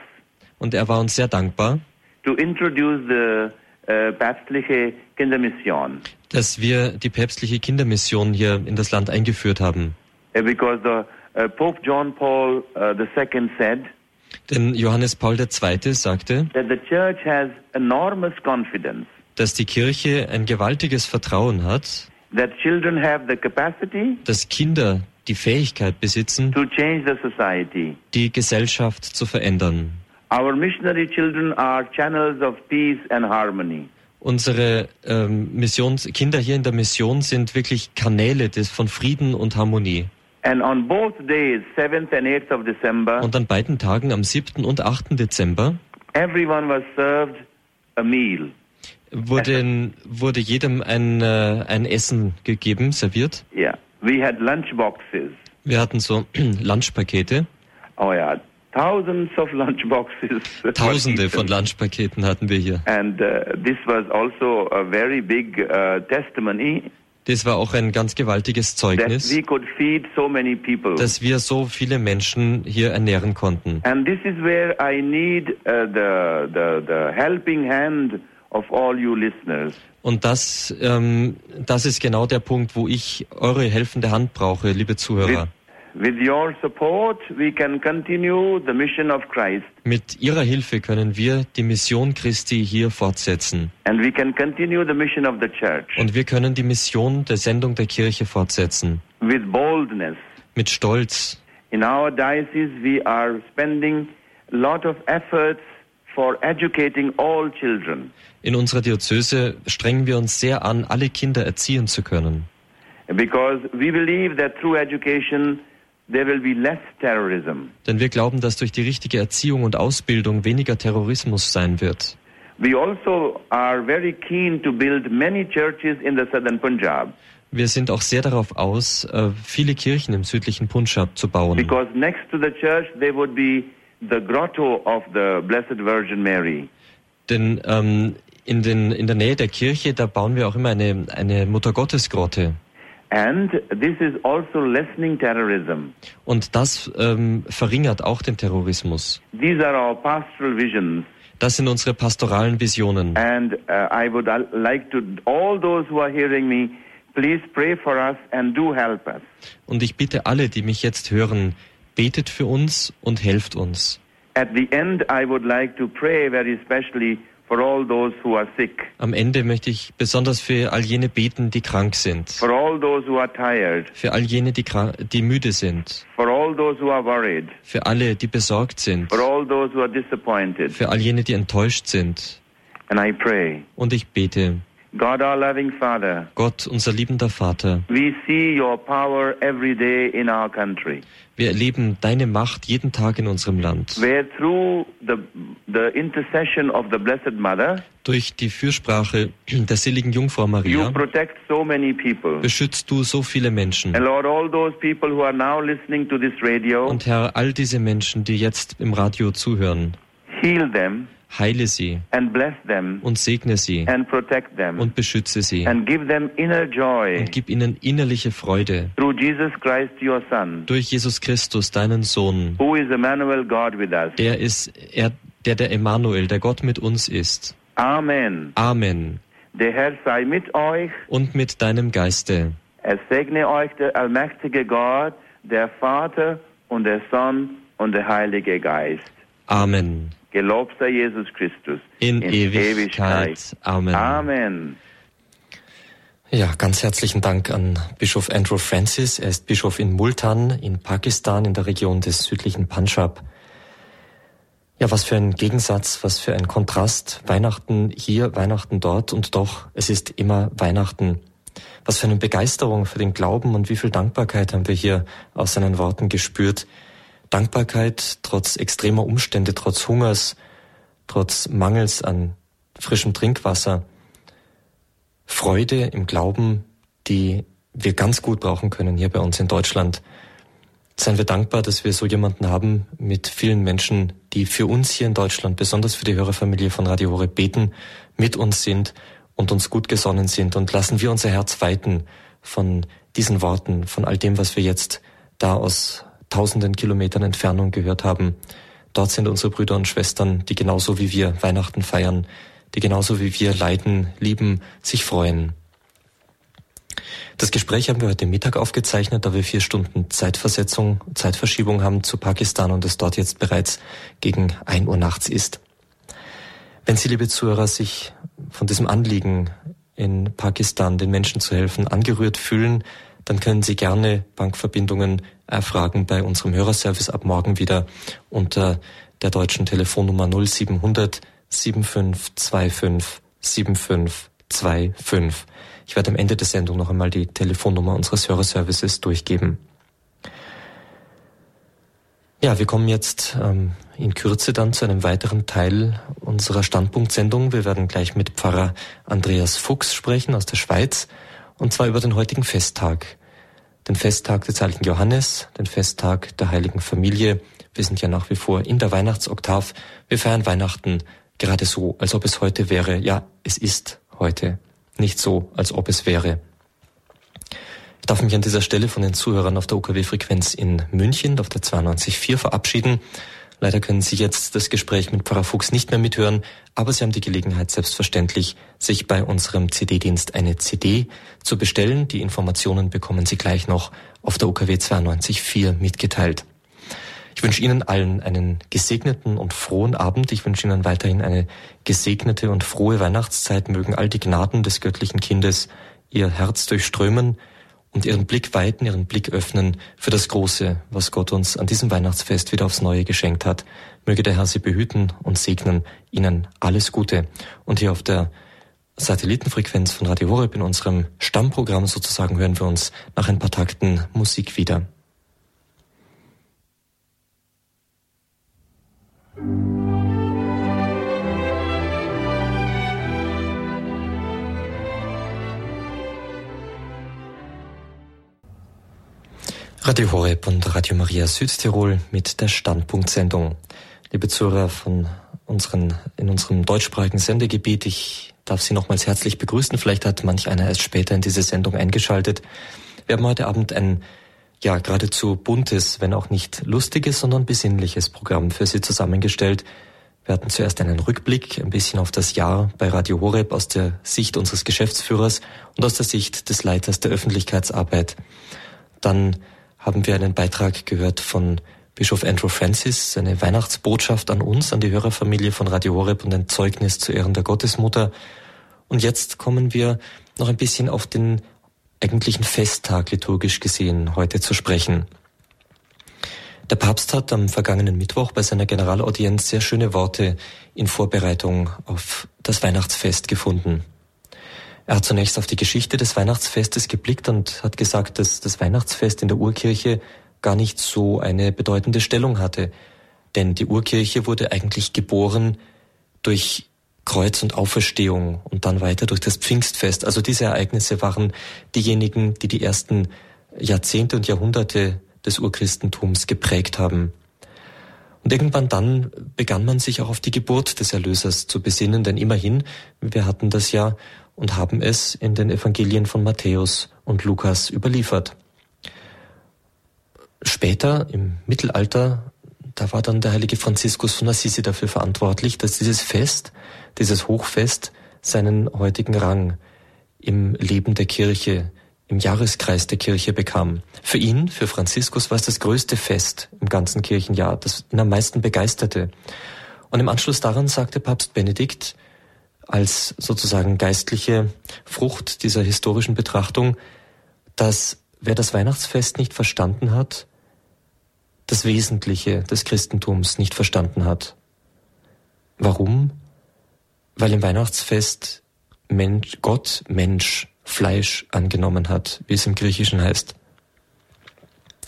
Und er war uns sehr dankbar, to introduce the uh, päpstliche Kindermission. dass wir die päpstliche Kindermission hier in das Land eingeführt haben. Uh, because the uh, Pope John Paul uh, II said Denn Johannes Paul II. sagte, that the church has enormous confidence dass die Kirche ein gewaltiges Vertrauen hat, that children have the capacity dass Kinder die Fähigkeit besitzen, to change the society. die Gesellschaft zu verändern. Our missionary children are channels of peace and harmony. Unsere ähm, Missions Kinder hier in der Mission sind wirklich Kanäle des, von Frieden und Harmonie. And on both days, 7th and 8th of December, Und an beiden Tagen, am 7. und 8. Dezember, everyone was served a meal. Wurde, wurde jedem ein, äh, ein Essen gegeben, serviert. Yeah. We had lunch boxes. Wir hatten so (clears throat) Lunchpakete. Oh yeah, thousands of lunch boxes. were Tausende (laughs) von Lunchpaketen hatten wir hier. And uh, this was also a very big uh, testimony Das war auch ein ganz gewaltiges Zeugnis, we could feed so dass wir so viele Menschen hier ernähren konnten. And this is where I need uh, the, the, the helping hand Und das, ähm, das ist genau der Punkt, wo ich eure helfende Hand brauche, liebe Zuhörer. With your support, we can continue the mission of Christ Mit ihrer Hilfe können wir die Mission Christi hier fortsetzen. and we can continue the mission of the church Und wir können die Mission der Sendung der Kirche fortsetzen. with boldness. Mit Stolz. In our diocese, we are spending a lot of efforts for educating all children In unserer Diözese strengen wir uns sehr an, alle Kinder erziehen zu können. because we believe that through education there will be less terrorism. Denn wir glauben, dass durch die richtige Erziehung und Ausbildung weniger Terrorismus sein wird. We also are very keen to build many churches in the southern Punjab. wir sind auch sehr darauf aus, äh, viele Kirchen im südlichen Punjab zu bauen. Because next to the church there would be the grotto of the Blessed Virgin Mary. Denn ähm, in, den, in der Nähe der Kirche, da bauen wir auch immer eine, eine Muttergottesgrotte. And this is also lessening terrorism. Und das ähm, verringert auch den Terrorismus. These are our pastoral visions. Das sind unsere pastoralen Visionen. And uh, I would uh, like to, all those who are hearing me, please pray for us and do help us. Und ich bitte alle, die mich jetzt hören, betet für uns und helft uns. Am Ende möchte ich besonders für all jene beten, die krank sind. for all those who are tired, Für all jene, die, die müde sind. for all those who are worried, Für alle, die besorgt sind. for all those who are disappointed. Für all jene, die enttäuscht sind. And I pray, Und ich bete, God our loving Father, Gott, unser liebender Vater, we see your power every day in our country, wir erleben deine Macht jeden Tag in unserem Land. where through the, the intercession of the Blessed Mother, Durch die Fürsprache der seligen Jungfrau you Maria protect so many people. beschützt du so viele Menschen. Lord, radio, Und Herr, all diese Menschen, die jetzt im Radio zuhören, heal them heile sie and bless them und segne sie and protect them und beschütze sie and give them inner joy und gib ihnen innerliche Freude through Jesus Christ, your Son, durch Jesus Christus, deinen Sohn. who is Emmanuel, God with us. Der ist er, der der Emmanuel, der Gott mit uns ist. Amen. Amen. Der Herr sei mit euch. Und mit deinem Geiste. Es segne euch der allmächtige Gott, der Vater und der Sohn und der Heilige Geist. Amen. Gelobt sei Jesus Christus. In, Ewigkeit. Amen. Amen. Ja, ganz herzlichen Dank an Bischof Andrew Francis. Er ist Bischof in Multan in Pakistan in der Region des südlichen Punjab. Ja, was für ein Gegensatz, was für ein Kontrast. Weihnachten hier, Weihnachten dort und doch, es ist immer Weihnachten. Was für eine Begeisterung für den Glauben und wie viel Dankbarkeit haben wir hier aus seinen Worten gespürt. Dankbarkeit trotz extremer Umstände, trotz Hungers, trotz Mangels an frischem Trinkwasser. Freude im Glauben, die wir ganz gut brauchen können hier bei uns in Deutschland. Seien wir dankbar, dass wir so jemanden haben mit vielen Menschen, die für uns hier in Deutschland, besonders für die Hörerfamilie von Radio Horeb beten, mit uns sind und uns gut gesonnen sind und lassen wir unser Herz weiten von diesen Worten, von all dem, was wir jetzt da aus tausenden Kilometern Entfernung gehört haben. Dort sind unsere Brüder und Schwestern, die genauso wie wir Weihnachten feiern, die genauso wie wir leiden, lieben, sich freuen. Das Gespräch haben wir heute Mittag aufgezeichnet, da wir vier Stunden Zeitversetzung, Zeitverschiebung haben zu Pakistan und es dort jetzt bereits gegen ein Uhr nachts ist. Wenn Sie, liebe Zuhörer, sich von diesem Anliegen in Pakistan den Menschen zu helfen angerührt fühlen, dann können Sie gerne Bankverbindungen erfragen bei unserem Hörerservice ab morgen wieder unter der deutschen Telefonnummer 0700 7525 7525. Ich werde am Ende der Sendung noch einmal die Telefonnummer unseres Hörerservices durchgeben. Ja, wir kommen jetzt ähm, in Kürze dann zu einem weiteren Teil unserer Standpunktsendung. Wir werden gleich mit Pfarrer Andreas Fuchs sprechen aus der Schweiz und zwar über den heutigen Festtag. Den Festtag des heiligen Johannes, den Festtag der heiligen Familie. Wir sind ja nach wie vor in der Weihnachtsoktav. Wir feiern Weihnachten gerade so, als ob es heute wäre. Ja, es ist heute. Nicht so, als ob es wäre. Ich darf mich an dieser Stelle von den Zuhörern auf der UKW-Frequenz in München auf der 92.4 verabschieden. Leider können Sie jetzt das Gespräch mit Pfarrer Fuchs nicht mehr mithören, aber Sie haben die Gelegenheit, selbstverständlich, sich bei unserem CD-Dienst eine CD zu bestellen. Die Informationen bekommen Sie gleich noch auf der UKW 92.4 mitgeteilt. Ich wünsche Ihnen allen einen gesegneten und frohen Abend. Ich wünsche Ihnen weiterhin eine gesegnete und frohe Weihnachtszeit. Mögen all die Gnaden des göttlichen Kindes Ihr Herz durchströmen und Ihren Blick weiten, Ihren Blick öffnen für das Große, was Gott uns an diesem Weihnachtsfest wieder aufs Neue geschenkt hat. Möge der Herr Sie behüten und segnen. Ihnen alles Gute. Und hier auf der Satellitenfrequenz von Radio Horeb in unserem Stammprogramm sozusagen hören wir uns nach ein paar Takten Musik wieder. Radio Horeb und Radio Maria Südtirol mit der Standpunktsendung. Liebe Zuhörer von unseren, in unserem deutschsprachigen Sendegebiet, ich darf Sie nochmals herzlich begrüßen. Vielleicht hat manch einer erst später in diese Sendung eingeschaltet. Wir haben heute Abend ein, ja, geradezu buntes, wenn auch nicht lustiges, sondern besinnliches Programm für Sie zusammengestellt. Wir hatten zuerst einen Rückblick, ein bisschen auf das Jahr bei Radio Horeb aus der Sicht unseres Geschäftsführers und aus der Sicht des Leiters der Öffentlichkeitsarbeit. Dann haben wir einen Beitrag gehört von Bischof Andrew Francis, seine Weihnachtsbotschaft an uns, an die Hörerfamilie von Radio Horeb und ein Zeugnis zu Ehren der Gottesmutter. Und jetzt kommen wir noch ein bisschen auf den eigentlichen Festtag liturgisch gesehen heute zu sprechen. Der Papst hat am vergangenen Mittwoch bei seiner Generalaudienz sehr schöne Worte in Vorbereitung auf das Weihnachtsfest gefunden. Er hat zunächst auf die Geschichte des Weihnachtsfestes geblickt und hat gesagt, dass das Weihnachtsfest in der Urkirche gar nicht so eine bedeutende Stellung hatte. Denn die Urkirche wurde eigentlich geboren durch Kreuz und Auferstehung und dann weiter durch das Pfingstfest. Also diese Ereignisse waren diejenigen, die die ersten Jahrzehnte und Jahrhunderte des Urchristentums geprägt haben. Und irgendwann dann begann man sich auch auf die Geburt des Erlösers zu besinnen, denn immerhin, wir hatten das ja und haben es in den Evangelien von Matthäus und Lukas überliefert. Später im Mittelalter, da war dann der heilige Franziskus von Assisi dafür verantwortlich, dass dieses Fest, dieses Hochfest seinen heutigen Rang im Leben der Kirche, im Jahreskreis der Kirche bekam. Für ihn, für Franziskus, war es das größte Fest im ganzen Kirchenjahr, das ihn am meisten begeisterte. Und im Anschluss daran sagte Papst Benedikt, als sozusagen geistliche Frucht dieser historischen Betrachtung, dass wer das Weihnachtsfest nicht verstanden hat, das Wesentliche des Christentums nicht verstanden hat. Warum? Weil im Weihnachtsfest Mensch, Gott Mensch Fleisch angenommen hat, wie es im Griechischen heißt.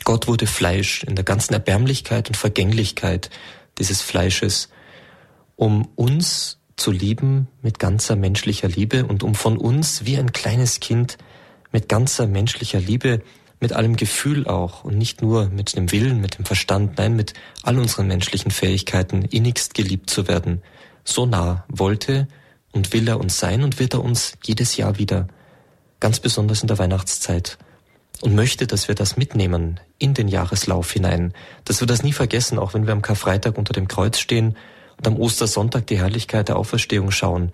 Gott wurde Fleisch in der ganzen Erbärmlichkeit und Vergänglichkeit dieses Fleisches, um uns zu lieben mit ganzer menschlicher Liebe und um von uns wie ein kleines Kind mit ganzer menschlicher Liebe, mit allem Gefühl auch und nicht nur mit dem Willen, mit dem Verstand, nein, mit all unseren menschlichen Fähigkeiten innigst geliebt zu werden. So nah wollte und will er uns sein und wird er uns jedes Jahr wieder, ganz besonders in der Weihnachtszeit. Und möchte, dass wir das mitnehmen in den Jahreslauf hinein, dass wir das nie vergessen, auch wenn wir am Karfreitag unter dem Kreuz stehen und am Ostersonntag die Herrlichkeit der Auferstehung schauen.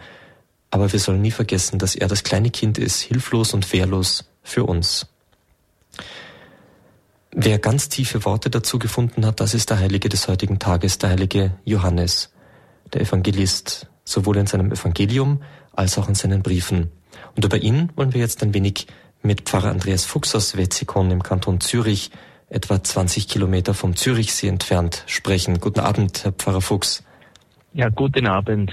Aber wir sollen nie vergessen, dass er das kleine Kind ist, hilflos und wehrlos für uns. Wer ganz tiefe Worte dazu gefunden hat, das ist der Heilige des heutigen Tages, der heilige Johannes, der Evangelist, sowohl in seinem Evangelium als auch in seinen Briefen. Und über ihn wollen wir jetzt ein wenig mit Pfarrer Andreas Fuchs aus Wetzikon im Kanton Zürich, etwa 20 Kilometer vom Zürichsee entfernt, sprechen. Guten Abend, Herr Pfarrer Fuchs. Ja, guten Abend.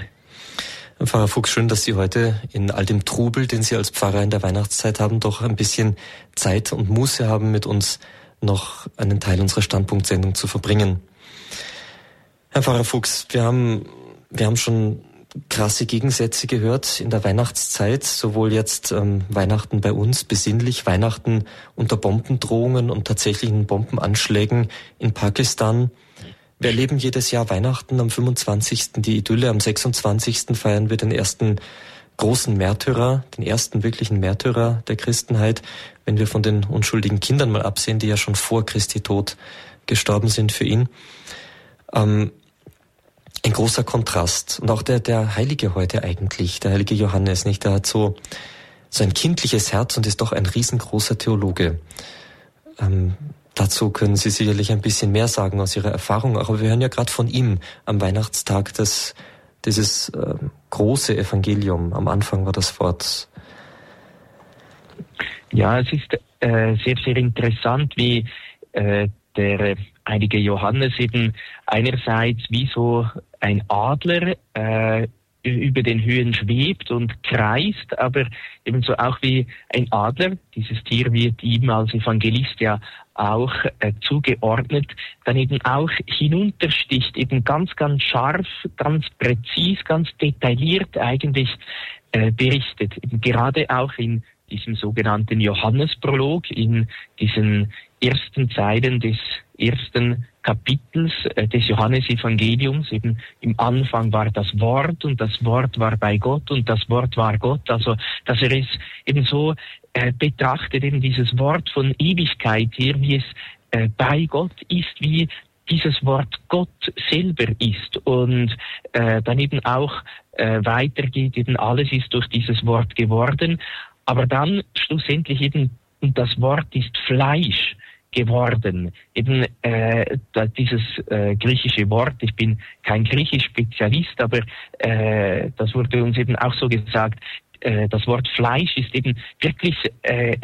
Pfarrer Fuchs, schön, dass Sie heute in all dem Trubel, den Sie als Pfarrer in der Weihnachtszeit haben, doch ein bisschen Zeit und Muße haben, mit uns noch einen Teil unserer Standpunktsendung zu verbringen. Herr Pfarrer Fuchs, wir haben, wir haben schon krasse Gegensätze gehört in der Weihnachtszeit, sowohl jetzt ähm, Weihnachten bei uns, besinnlich, Weihnachten unter Bombendrohungen und tatsächlichen Bombenanschlägen in Pakistan, wir erleben jedes Jahr Weihnachten am 25. die Idylle, am 26. feiern wir den ersten großen Märtyrer, den ersten wirklichen Märtyrer der Christenheit, wenn wir von den unschuldigen Kindern mal absehen, die ja schon vor Christi Tod gestorben sind für ihn. Ähm, ein großer Kontrast. Und auch der, der Heilige heute eigentlich, der heilige Johannes, nicht? Der hat so, so ein kindliches Herz und ist doch ein riesengroßer Theologe. Ähm, Dazu können Sie sicherlich ein bisschen mehr sagen aus Ihrer Erfahrung, aber wir hören ja gerade von ihm am Weihnachtstag das, dieses äh, große Evangelium. Am Anfang war das Wort. Ja, es ist äh, sehr, sehr interessant, wie äh, der heilige Johannes eben einerseits wie so ein Adler äh, über den Höhen schwebt und kreist, aber ebenso auch wie ein Adler. Dieses Tier wird ihm als Evangelist ja auch äh, zugeordnet, dann eben auch hinuntersticht, eben ganz, ganz scharf, ganz präzis, ganz detailliert eigentlich äh, berichtet. Eben gerade auch in diesem sogenannten Johannesprolog, in diesen ersten Zeilen des ersten Kapitels äh, des Johannesevangeliums. Eben im Anfang war das Wort und das Wort war bei Gott und das Wort war Gott. Also, dass er es eben so äh, betrachtet, eben dieses Wort von Ewigkeit hier, wie es äh, bei Gott ist, wie dieses Wort Gott selber ist und äh, dann eben auch äh, weitergeht, eben alles ist durch dieses Wort geworden, aber dann schlussendlich eben das Wort ist Fleisch geworden. Eben äh, dieses äh, griechische Wort, ich bin kein Griechisch-Spezialist, aber äh, das wurde uns eben auch so gesagt, äh, das Wort Fleisch ist eben wirklich äh,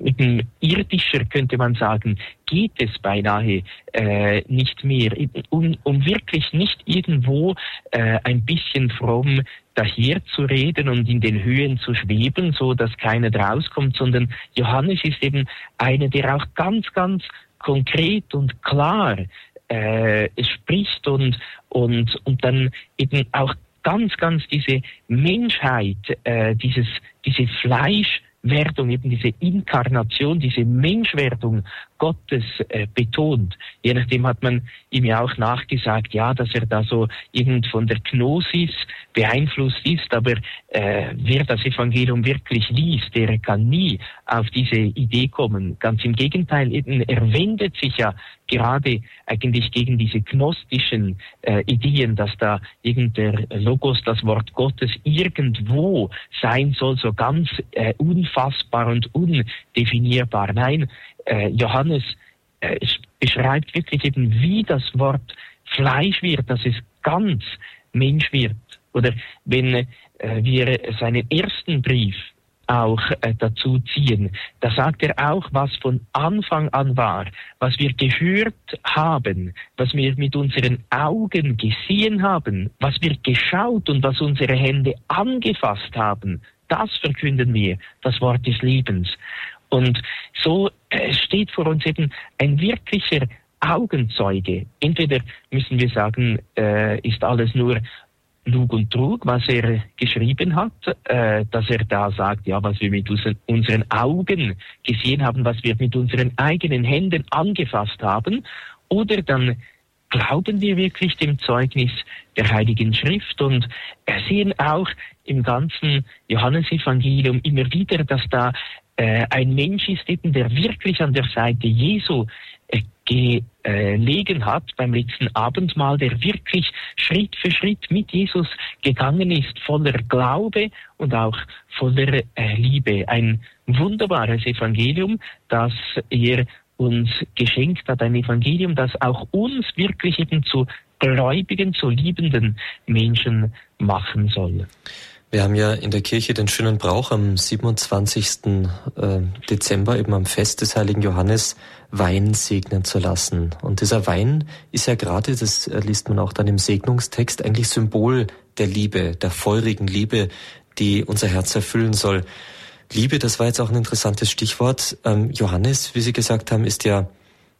mit dem irdischer könnte man sagen, geht es beinahe äh, nicht mehr, um, um wirklich nicht irgendwo äh, ein bisschen fromm daher zu reden und in den Höhen zu schweben, so dass keiner rauskommt, sondern Johannes ist eben einer, der auch ganz, ganz konkret und klar äh, spricht und, und, und dann eben auch ganz, ganz diese Menschheit, äh, dieses, diese Fleisch, Werdung, eben diese Inkarnation, diese Menschwerdung Gottes äh, betont. Je nachdem hat man ihm ja auch nachgesagt, ja, dass er da so irgend von der Gnosis beeinflusst ist, aber äh, wer das Evangelium wirklich liest, der kann nie auf diese Idee kommen. Ganz im Gegenteil, eben, er wendet sich ja gerade eigentlich gegen diese gnostischen äh, Ideen, dass da irgendein Logos, das Wort Gottes, irgendwo sein soll, so ganz äh, unfassbar und undefinierbar. Nein, äh, Johannes äh, beschreibt wirklich eben, wie das Wort Fleisch wird, dass es ganz Mensch wird. Oder wenn äh, wir seinen ersten Brief auch äh, dazu ziehen. Da sagt er auch, was von Anfang an war, was wir gehört haben, was wir mit unseren Augen gesehen haben, was wir geschaut und was unsere Hände angefasst haben. Das verkünden wir, das Wort des Lebens. Und so äh, steht vor uns eben ein wirklicher Augenzeuge. Entweder müssen wir sagen, äh, ist alles nur Lug und Trug, was er geschrieben hat, äh, dass er da sagt, ja, was wir mit unseren Augen gesehen haben, was wir mit unseren eigenen Händen angefasst haben, oder dann glauben wir wirklich dem Zeugnis der Heiligen Schrift und sehen auch im ganzen Johannesevangelium immer wieder, dass da äh, ein Mensch ist, eben, der wirklich an der Seite Jesu äh, gelegen hat beim letzten Abendmahl, der wirklich Schritt für Schritt mit Jesus gegangen ist, voller Glaube und auch voller äh, Liebe. Ein wunderbares Evangelium, das er uns geschenkt hat, ein Evangelium, das auch uns wirklich eben zu gläubigen, zu liebenden Menschen machen soll. Wir haben ja in der Kirche den schönen Brauch am 27. Äh, Dezember, eben am Fest des heiligen Johannes, Wein segnen zu lassen. Und dieser Wein ist ja gerade, das liest man auch dann im Segnungstext, eigentlich Symbol der Liebe, der feurigen Liebe, die unser Herz erfüllen soll. Liebe, das war jetzt auch ein interessantes Stichwort. Ähm, Johannes, wie Sie gesagt haben, ist ja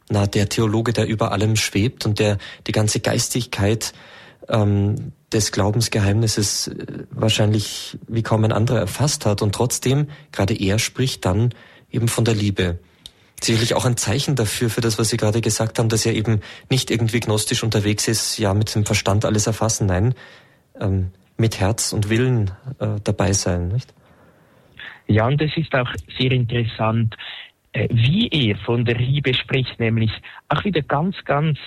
na, der Theologe, der über allem schwebt und der die ganze Geistigkeit ähm, des Glaubensgeheimnisses äh, wahrscheinlich wie kaum ein anderer erfasst hat. Und trotzdem, gerade er spricht dann eben von der Liebe. Sicherlich auch ein Zeichen dafür, für das, was Sie gerade gesagt haben, dass er eben nicht irgendwie gnostisch unterwegs ist, ja, mit dem Verstand alles erfassen, nein, ähm, mit Herz und Willen äh, dabei sein, nicht? Ja, und es ist auch sehr interessant, äh, wie er von der Liebe spricht, nämlich auch wieder ganz, ganz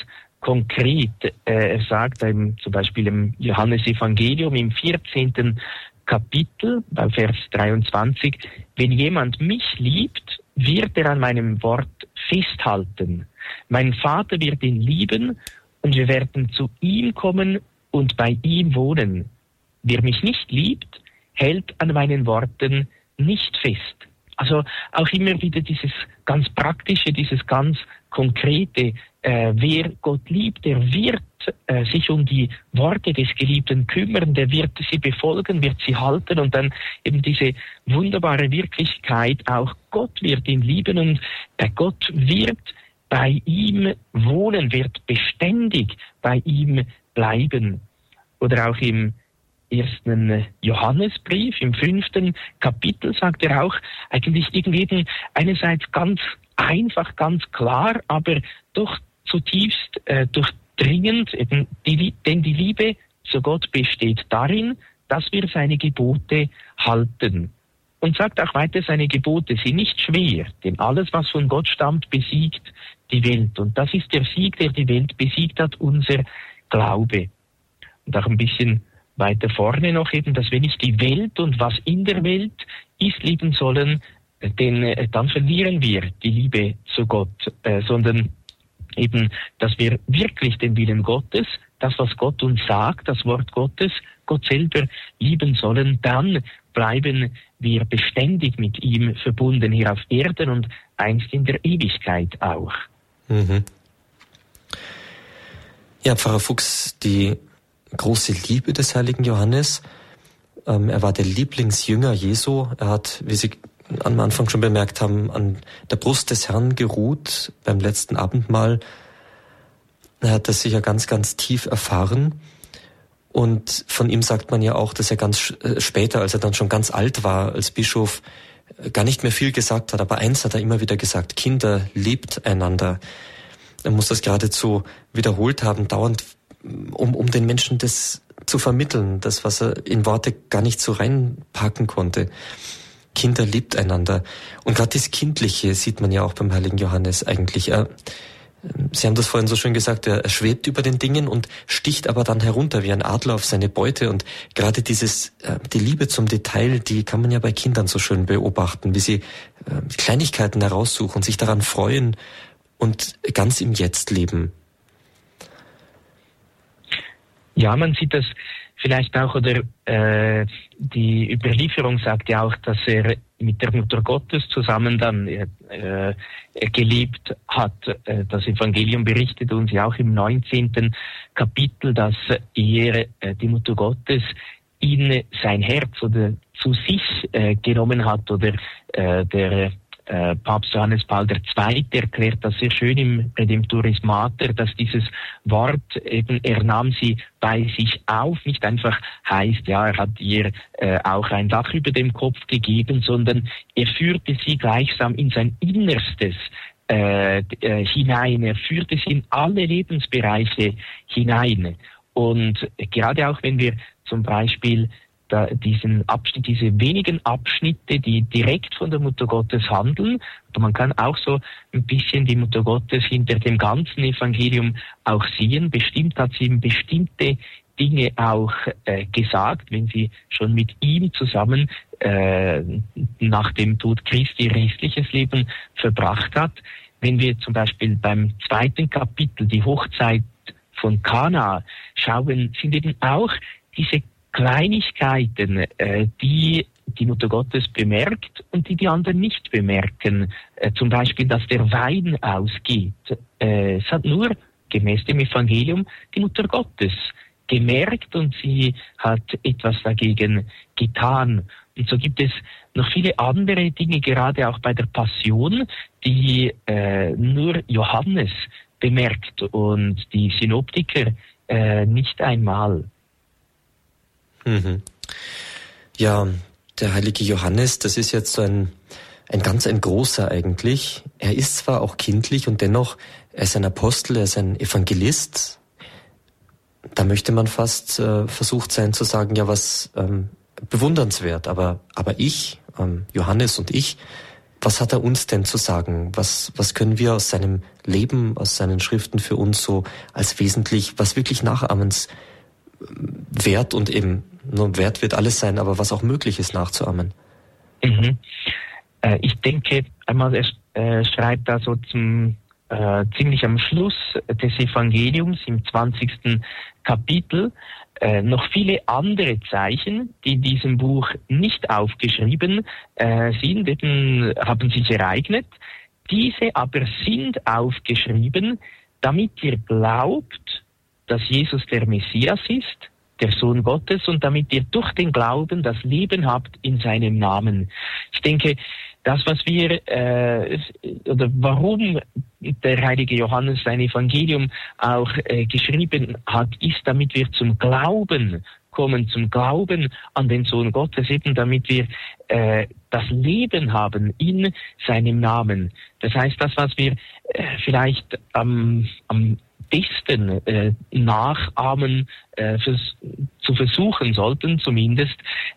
konkret. Äh, er sagt einem, zum Beispiel im Johannesevangelium im 14. Kapitel, bei Vers 23, wenn jemand mich liebt, wird er an meinem Wort festhalten. Mein Vater wird ihn lieben und wir werden zu ihm kommen und bei ihm wohnen. Wer mich nicht liebt, hält an meinen Worten nicht fest. Also auch immer wieder dieses ganz praktische, dieses ganz konkrete, äh, wer Gott liebt, der wird äh, sich um die Worte des Geliebten kümmern, der wird sie befolgen, wird sie halten und dann eben diese wunderbare Wirklichkeit, auch Gott wird ihn lieben und äh, Gott wird bei ihm wohnen, wird beständig bei ihm bleiben. Oder auch im ersten Johannesbrief, im fünften Kapitel sagt er auch eigentlich irgendwie einerseits ganz einfach, ganz klar, aber doch zutiefst äh, durchdringend, eben die, denn die Liebe zu Gott besteht darin, dass wir seine Gebote halten. Und sagt auch weiter, seine Gebote sind nicht schwer, denn alles, was von Gott stammt, besiegt die Welt. Und das ist der Sieg, der die Welt besiegt hat, unser Glaube. Und auch ein bisschen weiter vorne noch eben, dass wir nicht die Welt und was in der Welt ist lieben sollen, denn äh, dann verlieren wir die Liebe zu Gott, äh, sondern eben, dass wir wirklich den Willen Gottes, das, was Gott uns sagt, das Wort Gottes, Gott selber lieben sollen, dann bleiben wir beständig mit ihm verbunden hier auf Erden und einst in der Ewigkeit auch. Mhm. Ja, Pfarrer Fuchs, die große Liebe des heiligen Johannes, ähm, er war der Lieblingsjünger Jesu, er hat, wie Sie am Anfang schon bemerkt haben, an der Brust des Herrn geruht beim letzten Abendmahl. Er hat das sicher ganz, ganz tief erfahren. Und von ihm sagt man ja auch, dass er ganz äh, später, als er dann schon ganz alt war als Bischof, gar nicht mehr viel gesagt hat. Aber eins hat er immer wieder gesagt, Kinder, liebt einander. Er muss das geradezu wiederholt haben, dauernd, um, um den Menschen das zu vermitteln, das, was er in Worte gar nicht so reinpacken konnte. Kinder liebt einander. Und gerade das Kindliche sieht man ja auch beim heiligen Johannes eigentlich. Er, Sie haben das vorhin so schön gesagt, er, schwebt über den Dingen und sticht aber dann herunter wie ein Adler auf seine Beute. Und gerade dieses, äh, die Liebe zum Detail, die kann man ja bei Kindern so schön beobachten, wie sie äh, Kleinigkeiten heraussuchen, sich daran freuen und ganz im Jetzt leben. Ja, man sieht das vielleicht auch, oder äh, die Überlieferung sagt ja auch, dass er mit der Mutter Gottes zusammen dann äh, gelebt hat. Äh, das Evangelium berichtet uns ja auch im 19. Kapitel, dass er, äh, die Mutter Gottes, in sein Herz oder zu sich äh, genommen hat oder äh, der äh, Papst Johannes Paul II. erklärt das sehr schön im Redemptoris Mater, dass dieses Wort eben, er nahm sie bei sich auf, nicht einfach heißt, ja, er hat ihr äh, auch ein Dach über dem Kopf gegeben, sondern er führte sie gleichsam in sein Innerstes äh, äh, hinein, er führte sie in alle Lebensbereiche hinein. Und gerade auch wenn wir zum Beispiel da diesen Abschnitt, diese wenigen Abschnitte, die direkt von der Mutter Gottes handeln. Aber man kann auch so ein bisschen die Mutter Gottes hinter dem ganzen Evangelium auch sehen. Bestimmt hat sie ihm bestimmte Dinge auch äh, gesagt, wenn sie schon mit ihm zusammen äh, nach dem Tod Christi restliches Leben verbracht hat. Wenn wir zum Beispiel beim zweiten Kapitel die Hochzeit von Kana schauen, sind eben auch diese Kleinigkeiten, äh, die die Mutter Gottes bemerkt und die die anderen nicht bemerken. Äh, zum Beispiel, dass der Wein ausgeht. Äh, es hat nur gemäß dem Evangelium die Mutter Gottes gemerkt und sie hat etwas dagegen getan. Und so gibt es noch viele andere Dinge, gerade auch bei der Passion, die äh, nur Johannes bemerkt und die Synoptiker äh, nicht einmal. Mhm. Ja, der heilige Johannes, das ist jetzt so ein, ein ganz ein großer eigentlich. Er ist zwar auch kindlich und dennoch, er ist ein Apostel, er ist ein Evangelist. Da möchte man fast äh, versucht sein zu sagen, ja, was ähm, bewundernswert, aber, aber ich, ähm, Johannes und ich, was hat er uns denn zu sagen? Was, was können wir aus seinem Leben, aus seinen Schriften für uns so als wesentlich, was wirklich nachahmens wert und eben nur wert wird alles sein, aber was auch möglich ist nachzuahmen. Mhm. Äh, ich denke, einmal er äh, schreibt da so zum äh, ziemlich am Schluss des Evangeliums im 20. Kapitel äh, noch viele andere Zeichen, die in diesem Buch nicht aufgeschrieben äh, sind, eben haben sich ereignet. Diese aber sind aufgeschrieben, damit ihr glaubt, dass Jesus der Messias ist, der Sohn Gottes, und damit ihr durch den Glauben das Leben habt in seinem Namen. Ich denke, das, was wir äh, oder warum der heilige Johannes sein Evangelium auch äh, geschrieben hat, ist, damit wir zum Glauben kommen zum Glauben an den Sohn Gottes, eben damit wir äh, das Leben haben in seinem Namen. Das heißt, das, was wir äh, vielleicht am, am besten äh, nachahmen äh, fürs, zu versuchen sollten, zumindest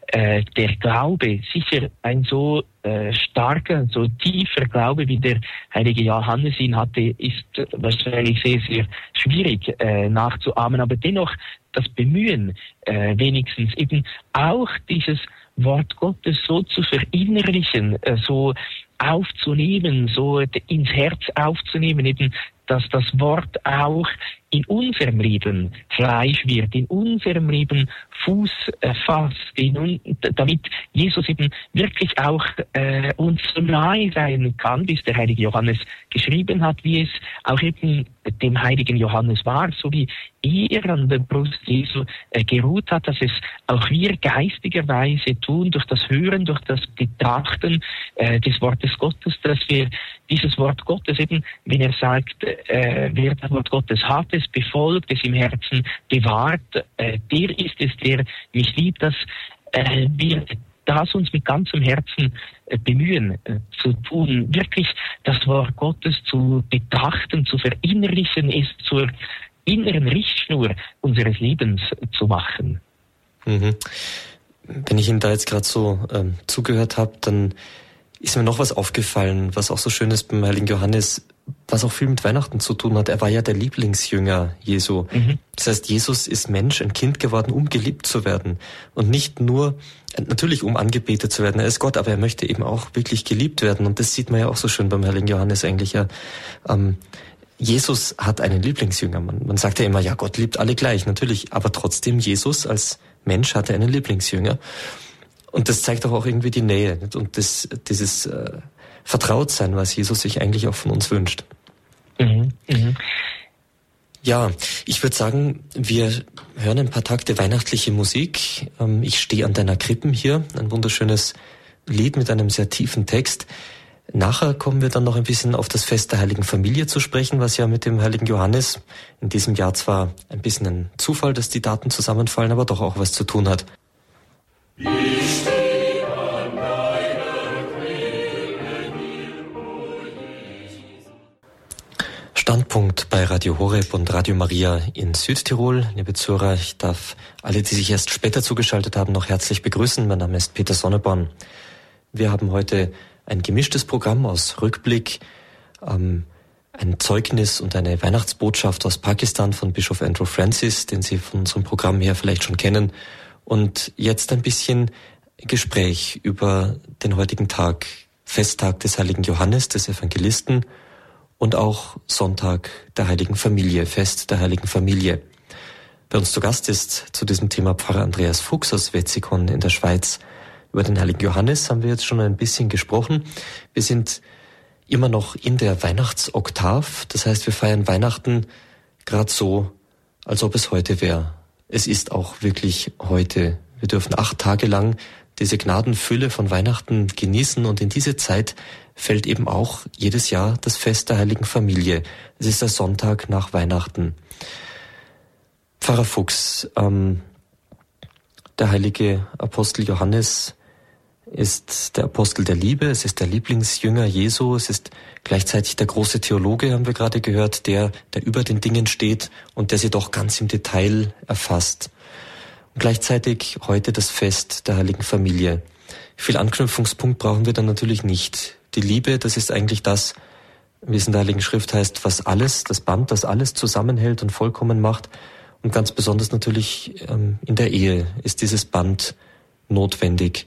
äh, der Glaube, sicher ein so äh, starker, so tiefer Glaube, wie der heilige Johannes ihn hatte, ist wahrscheinlich sehr, sehr schwierig äh, nachzuahmen, aber dennoch das Bemühen, äh, wenigstens eben auch dieses Wort Gottes so zu verinnerlichen, äh, so aufzunehmen, so ins Herz aufzunehmen, eben dass das Wort auch in unserem Leben Fleisch wird, in unserem Leben Fuß äh, fasst, damit Jesus eben wirklich auch äh, uns so nahe sein kann, wie es der heilige Johannes geschrieben hat, wie es auch eben dem heiligen Johannes war, so wie er an der Brust Jesu äh, geruht hat, dass es auch wir geistigerweise tun, durch das Hören, durch das Betrachten äh, des Wortes Gottes, dass wir dieses Wort Gottes eben, wenn er sagt, äh, wer das Wort Gottes hat, es befolgt, es im Herzen bewahrt, äh, der ist es, der mich liebt, dass äh, wir das uns mit ganzem Herzen äh, bemühen äh, zu tun, wirklich das Wort Gottes zu betrachten, zu verinnerlichen, es zur inneren Richtschnur unseres Lebens zu machen. Mhm. Wenn ich Ihnen da jetzt gerade so ähm, zugehört habe, dann ist mir noch was aufgefallen, was auch so schön ist beim Heiligen Johannes, was auch viel mit Weihnachten zu tun hat. Er war ja der Lieblingsjünger Jesu. Mhm. Das heißt, Jesus ist Mensch, ein Kind geworden, um geliebt zu werden. Und nicht nur, natürlich um angebetet zu werden. Er ist Gott, aber er möchte eben auch wirklich geliebt werden. Und das sieht man ja auch so schön beim Heiligen Johannes eigentlich ja. Ähm, Jesus hat einen Lieblingsjünger. Man, man sagt ja immer, ja, Gott liebt alle gleich, natürlich. Aber trotzdem, Jesus als Mensch hatte einen Lieblingsjünger. Und das zeigt doch auch irgendwie die Nähe und das, dieses äh, Vertrautsein, was Jesus sich eigentlich auch von uns wünscht. Mhm, mh. Ja, ich würde sagen, wir hören ein paar Takte weihnachtliche Musik. Ähm, ich stehe an deiner Krippen hier, ein wunderschönes Lied mit einem sehr tiefen Text. Nachher kommen wir dann noch ein bisschen auf das Fest der Heiligen Familie zu sprechen, was ja mit dem Heiligen Johannes in diesem Jahr zwar ein bisschen ein Zufall, dass die Daten zusammenfallen, aber doch auch was zu tun hat. Standpunkt bei Radio Horeb und Radio Maria in Südtirol. Liebe Zuhörer, ich darf alle, die sich erst später zugeschaltet haben, noch herzlich begrüßen. Mein Name ist Peter Sonneborn. Wir haben heute ein gemischtes Programm aus Rückblick, ähm, ein Zeugnis und eine Weihnachtsbotschaft aus Pakistan von Bischof Andrew Francis, den Sie von unserem Programm her vielleicht schon kennen, und jetzt ein bisschen Gespräch über den heutigen Tag, Festtag des heiligen Johannes, des Evangelisten und auch Sonntag der heiligen Familie, Fest der heiligen Familie. Bei uns zu Gast ist zu diesem Thema Pfarrer Andreas Fuchs aus Wetzikon in der Schweiz. Über den heiligen Johannes haben wir jetzt schon ein bisschen gesprochen. Wir sind immer noch in der Weihnachtsoktav. Das heißt, wir feiern Weihnachten gerade so, als ob es heute wäre es ist auch wirklich heute. Wir dürfen acht Tage lang diese Gnadenfülle von Weihnachten genießen und in diese Zeit fällt eben auch jedes Jahr das Fest der Heiligen Familie. Es ist der Sonntag nach Weihnachten. Pfarrer Fuchs, ähm, der heilige Apostel Johannes ist der Apostel der Liebe, es ist der Lieblingsjünger Jesu, es ist gleichzeitig der große Theologe, haben wir gerade gehört, der, der über den Dingen steht und der sie doch ganz im Detail erfasst. Und gleichzeitig heute das Fest der Heiligen Familie. Viel Anknüpfungspunkt brauchen wir dann natürlich nicht. Die Liebe, das ist eigentlich das, wie es in der Heiligen Schrift heißt, was alles, das Band, das alles zusammenhält und vollkommen macht. Und ganz besonders natürlich ähm, in der Ehe ist dieses Band notwendig.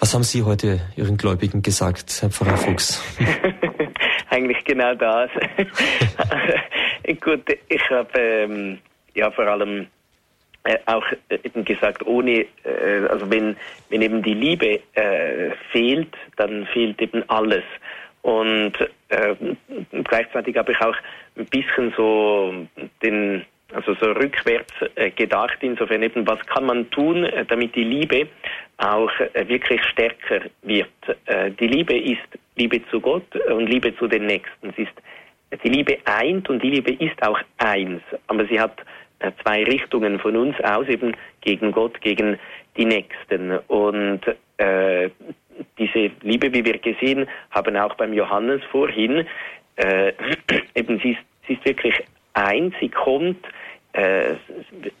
Was haben Sie heute Ihren Gläubigen gesagt, Herr Pfarrer Fuchs? (laughs) Eigentlich genau das. (laughs) Gut, ich habe ähm, ja vor allem äh, auch äh, eben gesagt, ohne, äh, also wenn, wenn eben die Liebe äh, fehlt, dann fehlt eben alles. Und äh, gleichzeitig habe ich auch ein bisschen so den also so rückwärts äh, gedacht, insofern eben, was kann man tun, äh, damit die Liebe auch äh, wirklich stärker wird. Die Liebe ist Liebe zu Gott und Liebe zu den Nächsten. Sie ist, die Liebe eint und die Liebe ist auch eins, aber sie hat zwei Richtungen von uns aus, eben gegen Gott, gegen die Nächsten. Und äh, diese Liebe, wie wir gesehen haben, auch beim Johannes vorhin, äh, (clears throat) eben sie ist, sie ist wirklich ein, sie kommt, äh,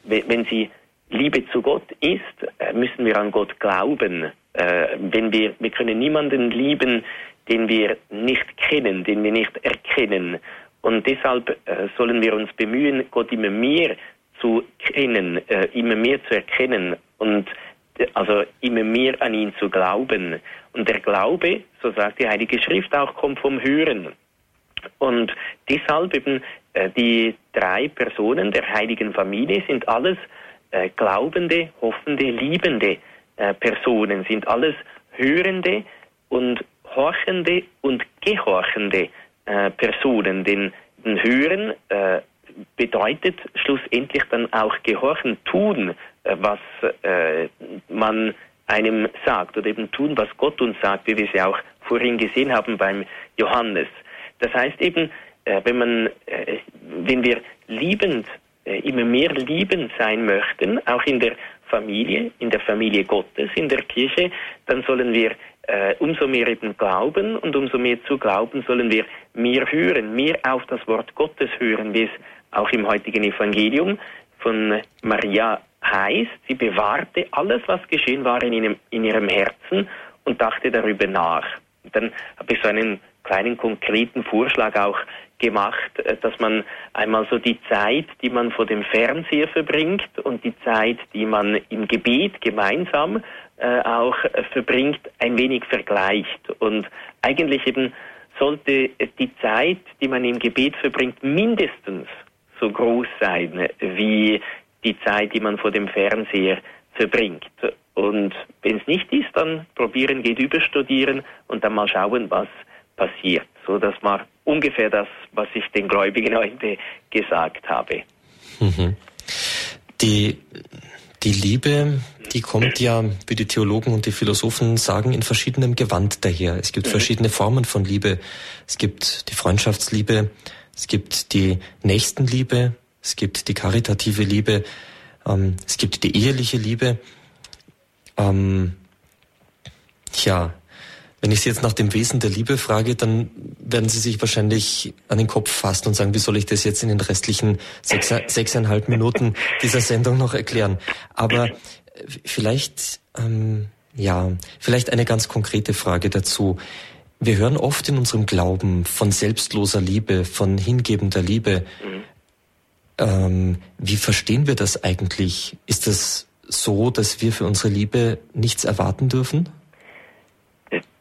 wenn sie Liebe zu Gott ist, äh, müssen wir an Gott glauben. Äh, wenn wir, wir können niemanden lieben, den wir nicht kennen, den wir nicht erkennen. Und deshalb äh, sollen wir uns bemühen, Gott immer mehr zu kennen, äh, immer mehr zu erkennen und also immer mehr an ihn zu glauben. Und der Glaube, so sagt die Heilige Schrift auch, kommt vom Hören. Und deshalb eben die drei Personen der heiligen Familie sind alles äh, glaubende, hoffende, liebende äh, Personen, sind alles hörende und horchende und gehorchende äh, Personen. Denn Hören äh, bedeutet schlussendlich dann auch gehorchen, tun, äh, was äh, man einem sagt oder eben tun, was Gott uns sagt, wie wir es ja auch vorhin gesehen haben beim Johannes. Das heißt eben, äh, wenn man, äh, wenn wir liebend, äh, immer mehr liebend sein möchten, auch in der Familie, in der Familie Gottes, in der Kirche, dann sollen wir äh, umso mehr eben glauben und umso mehr zu glauben sollen wir mehr hören, mehr auf das Wort Gottes hören, wie es auch im heutigen Evangelium von Maria heißt. Sie bewahrte alles, was geschehen war in ihrem, in ihrem Herzen und dachte darüber nach. Und dann habe ich so einen kleinen konkreten Vorschlag auch gemacht, äh, dass man einmal so die Zeit, die man vor dem Fernseher verbringt und die Zeit, die man im Gebet gemeinsam äh, auch äh, verbringt, ein wenig vergleicht. Und eigentlich eben sollte die Zeit, die man im Gebet verbringt, mindestens so groß sein wie die Zeit, die man vor dem Fernseher verbringt. Und wenn es nicht ist, dann probieren, geht überstudieren und dann mal schauen, was passiert. So, das war ungefähr das, was ich den Gläubigen heute gesagt habe. Mhm. Die, die Liebe, die kommt ja, wie die Theologen und die Philosophen sagen, in verschiedenem Gewand daher. Es gibt mhm. verschiedene Formen von Liebe. Es gibt die Freundschaftsliebe, es gibt die Nächstenliebe, es gibt die karitative Liebe, ähm, es gibt die eheliche Liebe. Ähm, ja, wenn ich Sie jetzt nach dem Wesen der Liebe frage, dann werden Sie sich wahrscheinlich an den Kopf fassen und sagen, wie soll ich das jetzt in den restlichen sechs, sechseinhalb Minuten dieser Sendung noch erklären? Aber äh, vielleicht, ähm, ja, vielleicht eine ganz konkrete Frage dazu. Wir hören oft in unserem Glauben von selbstloser Liebe, von hingebender Liebe. Mhm. Ähm, wie verstehen wir das eigentlich? Ist das so, dass wir für unsere Liebe nichts erwarten dürfen?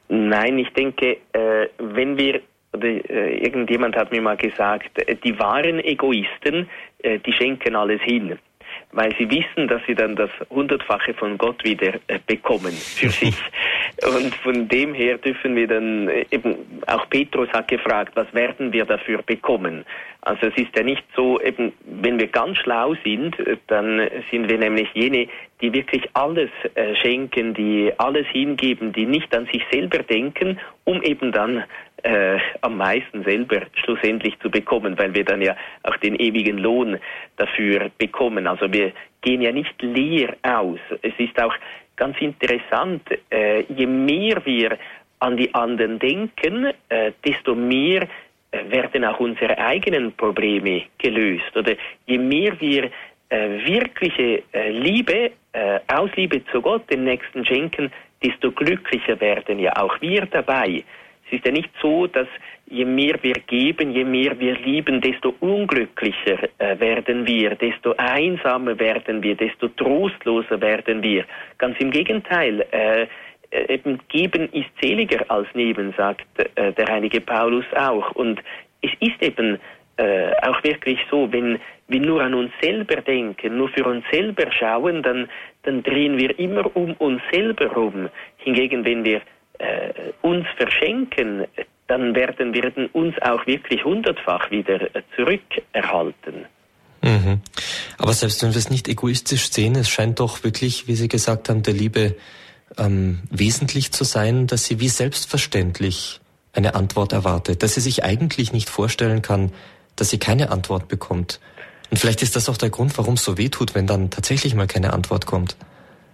Nein, ich denke, äh, wenn wir, oder äh, irgendjemand hat mir mal gesagt, äh, die wahren Egoisten, die schenken alles hin, weil sie wissen, dass sie dann das Hundertfache von Gott wieder äh, bekommen für (laughs) sich. Und von dem her dürfen wir dann, äh, eben, auch Petrus hat gefragt, was werden wir dafür bekommen? Also es ist ja nicht so, eben, wenn wir ganz schlau sind, äh, dann sind wir nämlich jene, die wirklich alles äh, schenken, die alles hingeben, die nicht an sich selber denken, um eben dann äh, am meisten selber schlussendlich zu bekommen, weil wir dann ja auch den ewigen Lohn dafür bekommen. Also wir gehen ja nicht leer aus. Es ist auch ganz interessant, äh, je mehr wir an die anderen denken, äh, desto mehr äh, werden auch unsere eigenen Probleme gelöst. Oder je mehr wir äh, wirkliche äh, Liebe, äh, aus Liebe zu Gott den Nächsten schenken, desto glücklicher werden ja auch wir dabei. Es ist ja nicht so, dass je mehr wir geben, je mehr wir lieben, desto unglücklicher äh, werden wir, desto einsamer werden wir, desto trostloser werden wir. Ganz im Gegenteil, äh, äh eben geben ist seliger als nehmen, sagt äh, der heilige Paulus auch. Und es ist eben äh, auch wirklich so, wenn wir nur an uns selber denken, nur für uns selber schauen, dann, dann drehen wir immer um uns selber rum. Hingegen, wenn wir äh, uns verschenken, dann werden wir uns auch wirklich hundertfach wieder äh, zurückerhalten. Mhm. Aber selbst wenn wir es nicht egoistisch sehen, es scheint doch wirklich, wie Sie gesagt haben, der Liebe ähm, wesentlich zu sein, dass sie wie selbstverständlich eine Antwort erwartet, dass sie sich eigentlich nicht vorstellen kann, dass sie keine Antwort bekommt. Und vielleicht ist das auch der Grund, warum es so weh tut, wenn dann tatsächlich mal keine Antwort kommt.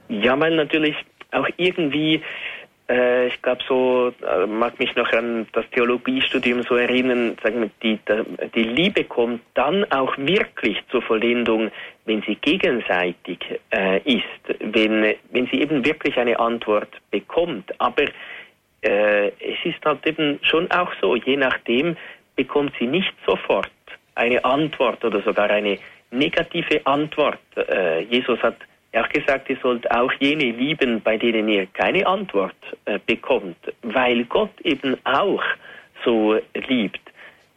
Ja, weil natürlich auch irgendwie äh, ich glaube, so äh, mag mich noch an das Theologiestudium so erinnern, sagen wir, die, die Liebe kommt dann auch wirklich zur Vollendung, wenn sie gegenseitig äh, ist, wenn, wenn sie eben wirklich eine Antwort bekommt. Aber äh, es ist halt eben schon auch so, je nachdem bekommt sie nicht sofort eine Antwort oder sogar eine negative Antwort. Äh, Jesus hat er hat gesagt, ihr sollt auch jene lieben, bei denen ihr keine Antwort äh, bekommt, weil Gott eben auch so liebt.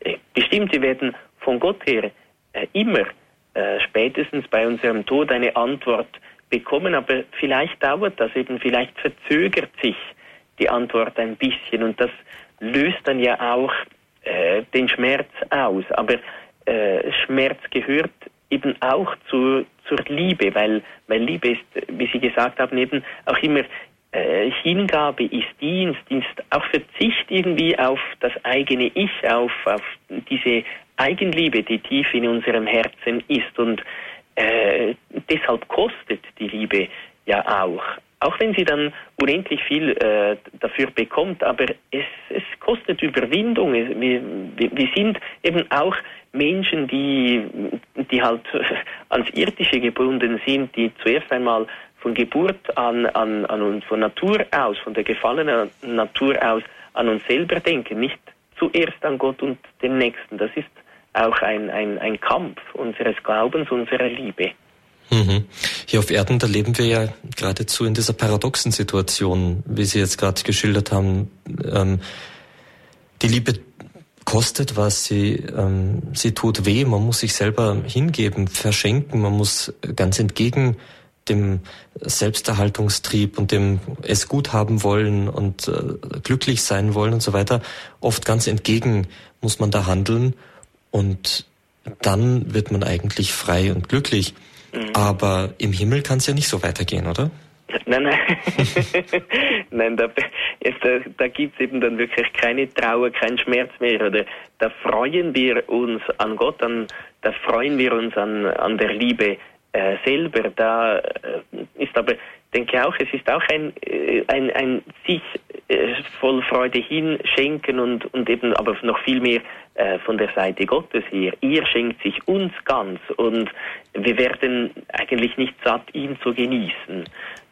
Äh, Bestimmte werden von Gott her äh, immer äh, spätestens bei unserem Tod eine Antwort bekommen, aber vielleicht dauert das eben, vielleicht verzögert sich die Antwort ein bisschen und das löst dann ja auch äh, den Schmerz aus. Aber äh, Schmerz gehört eben auch zu, zur Liebe, weil, weil Liebe ist, wie Sie gesagt haben, eben auch immer äh, Hingabe ist Dienst, Dienst, auch Verzicht irgendwie auf das eigene Ich, auf, auf diese Eigenliebe, die tief in unserem Herzen ist. Und äh, deshalb kostet die Liebe ja auch. Auch wenn sie dann unendlich viel äh, dafür bekommt, aber es, es kostet Überwindung. Wir, wir sind eben auch Menschen, die, die halt (laughs) ans Irdische gebunden sind, die zuerst einmal von Geburt an, an, an uns, von Natur aus, von der gefallenen Natur aus an uns selber denken, nicht zuerst an Gott und den Nächsten. Das ist auch ein, ein, ein Kampf unseres Glaubens, unserer Liebe. Mhm. Hier auf Erden, da leben wir ja geradezu in dieser paradoxen Situation, wie Sie jetzt gerade geschildert haben. Ähm, die Liebe kostet was, sie, ähm, sie tut weh, man muss sich selber hingeben, verschenken, man muss ganz entgegen dem Selbsterhaltungstrieb und dem es gut haben wollen und äh, glücklich sein wollen und so weiter, oft ganz entgegen muss man da handeln und dann wird man eigentlich frei und glücklich. Mhm. Aber im Himmel kann es ja nicht so weitergehen, oder? Nein, nein. (laughs) nein, da, da, da gibt es eben dann wirklich keine Trauer, keinen Schmerz mehr. Oder da freuen wir uns an Gott, an, da freuen wir uns an, an der Liebe äh, selber. Da äh, ist aber, denke auch, es ist auch ein, äh, ein, ein sich äh, voll Freude hinschenken und, und eben aber noch viel mehr äh, von der Seite Gottes her. Ihr schenkt sich uns ganz und wir werden eigentlich nicht satt, ihn zu genießen.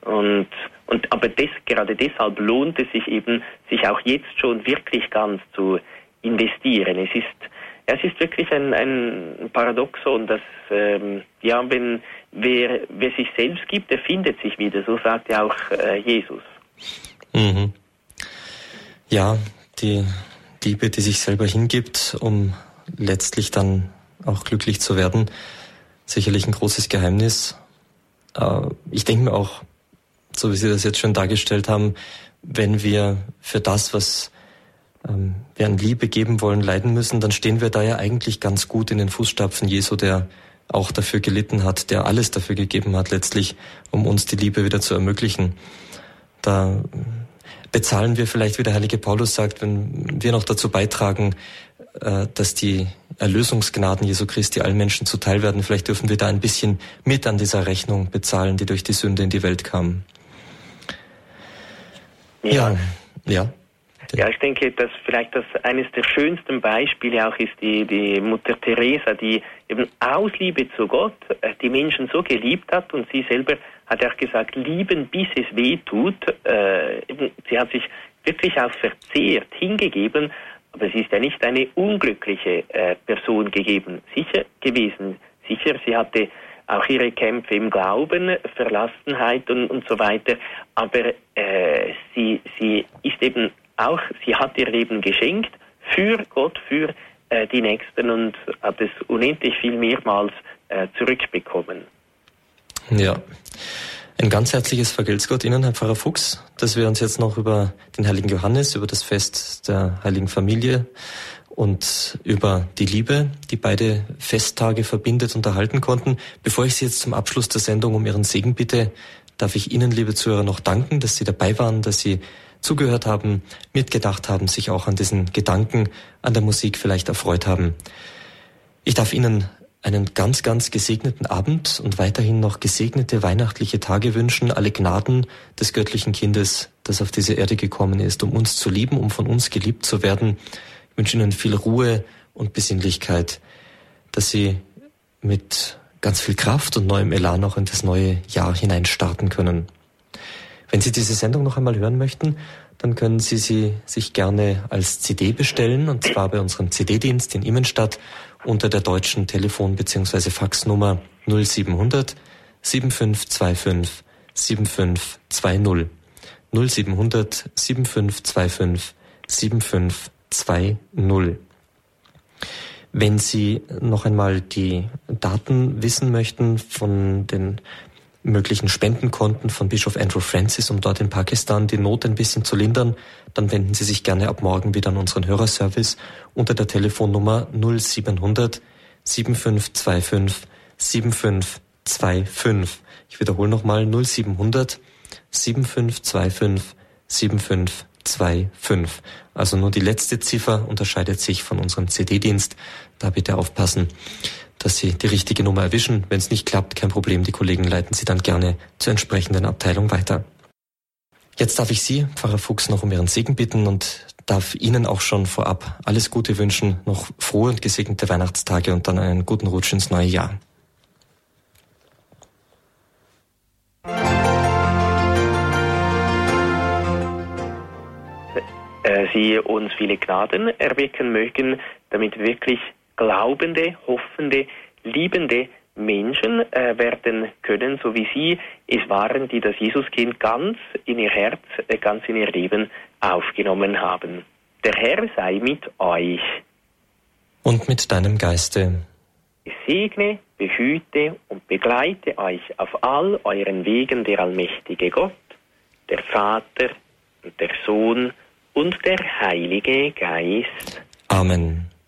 Und, und aber des, gerade deshalb lohnt es sich eben, sich auch jetzt schon wirklich ganz zu investieren. Es ist, es ist wirklich ein, ein Paradoxon, dass ähm, ja, wenn wer, wer sich selbst gibt, der findet sich wieder. So sagt ja auch äh, Jesus. Mhm. Ja, die Liebe, die sich selber hingibt, um letztlich dann auch glücklich zu werden, sicherlich ein großes Geheimnis. Äh, ich denke mir auch, so wie Sie das jetzt schon dargestellt haben, wenn wir für das, was ähm, an Liebe geben wollen, leiden müssen, dann stehen wir da ja eigentlich ganz gut in den Fußstapfen Jesu, der auch dafür gelitten hat, der alles dafür gegeben hat, letztlich, um uns die Liebe wieder zu ermöglichen. Da bezahlen wir vielleicht, wie der heilige Paulus sagt, wenn wir noch dazu beitragen, äh, dass die Erlösungsgnaden Jesu Christi allen Menschen zuteil werden. Vielleicht dürfen wir da ein bisschen mit an dieser Rechnung bezahlen, die durch die Sünde in die Welt kam. Ja. Ja. Ja, ich denke, dass vielleicht das eines der schönsten Beispiele auch ist die, die Mutter Teresa, die eben aus Liebe zu Gott äh, die Menschen so geliebt hat und sie selber hat auch gesagt, lieben bis es weh tut. Äh, sie hat sich wirklich auch verzehrt hingegeben, aber sie ist ja nicht eine unglückliche äh, Person gegeben, sicher gewesen. Sicher, sie hatte auch ihre Kämpfe im Glauben, Verlassenheit und, und so weiter. Aber äh, sie, sie ist eben auch, sie hat ihr Leben geschenkt für Gott, für äh, die Nächsten und hat es unendlich viel mehrmals äh, zurückbekommen. Ja. Ein ganz herzliches Vergelt's Gott Ihnen, Herr Pfarrer Fuchs, dass wir uns jetzt noch über den heiligen Johannes, über das Fest der heiligen Familie und über die Liebe, die beide Festtage verbindet, unterhalten konnten. Bevor ich Sie jetzt zum Abschluss der Sendung um Ihren Segen bitte, darf ich Ihnen, liebe Zuhörer, noch danken, dass Sie dabei waren, dass Sie zugehört haben, mitgedacht haben, sich auch an diesen Gedanken, an der Musik vielleicht erfreut haben. Ich darf Ihnen einen ganz, ganz gesegneten Abend und weiterhin noch gesegnete weihnachtliche Tage wünschen, alle Gnaden des göttlichen Kindes, das auf diese Erde gekommen ist, um uns zu lieben, um von uns geliebt zu werden. Ich wünsche Ihnen viel Ruhe und Besinnlichkeit, dass Sie mit ganz viel Kraft und neuem Elan auch in das neue Jahr hinein starten können. Wenn Sie diese Sendung noch einmal hören möchten, dann können Sie sie sich gerne als CD bestellen, und zwar bei unserem CD-Dienst in Immenstadt unter der deutschen Telefon- bzw. Faxnummer 0700 7525 7520. 0700 7525 7520. Wenn Sie noch einmal die Daten wissen möchten von den möglichen Spendenkonten von Bischof Andrew Francis, um dort in Pakistan die Not ein bisschen zu lindern, dann wenden Sie sich gerne ab morgen wieder an unseren Hörerservice unter der Telefonnummer 0700 7525 7525. Ich wiederhole nochmal 0700 7525 7525. Also nur die letzte Ziffer unterscheidet sich von unserem CD-Dienst. Da bitte aufpassen dass Sie die richtige Nummer erwischen. Wenn es nicht klappt, kein Problem. Die Kollegen leiten Sie dann gerne zur entsprechenden Abteilung weiter. Jetzt darf ich Sie, Pfarrer Fuchs, noch um Ihren Segen bitten und darf Ihnen auch schon vorab alles Gute wünschen, noch frohe und gesegnete Weihnachtstage und dann einen guten Rutsch ins neue Jahr. Äh, Sie uns viele Gnaden erwecken mögen, damit wirklich glaubende, hoffende, liebende Menschen äh, werden können, so wie Sie es waren, die das Jesuskind ganz in ihr Herz, äh, ganz in ihr Leben aufgenommen haben. Der Herr sei mit euch. Und mit deinem Geiste. Ich segne, behüte und begleite euch auf all euren Wegen der allmächtige Gott, der Vater und der Sohn und der Heilige Geist. Amen.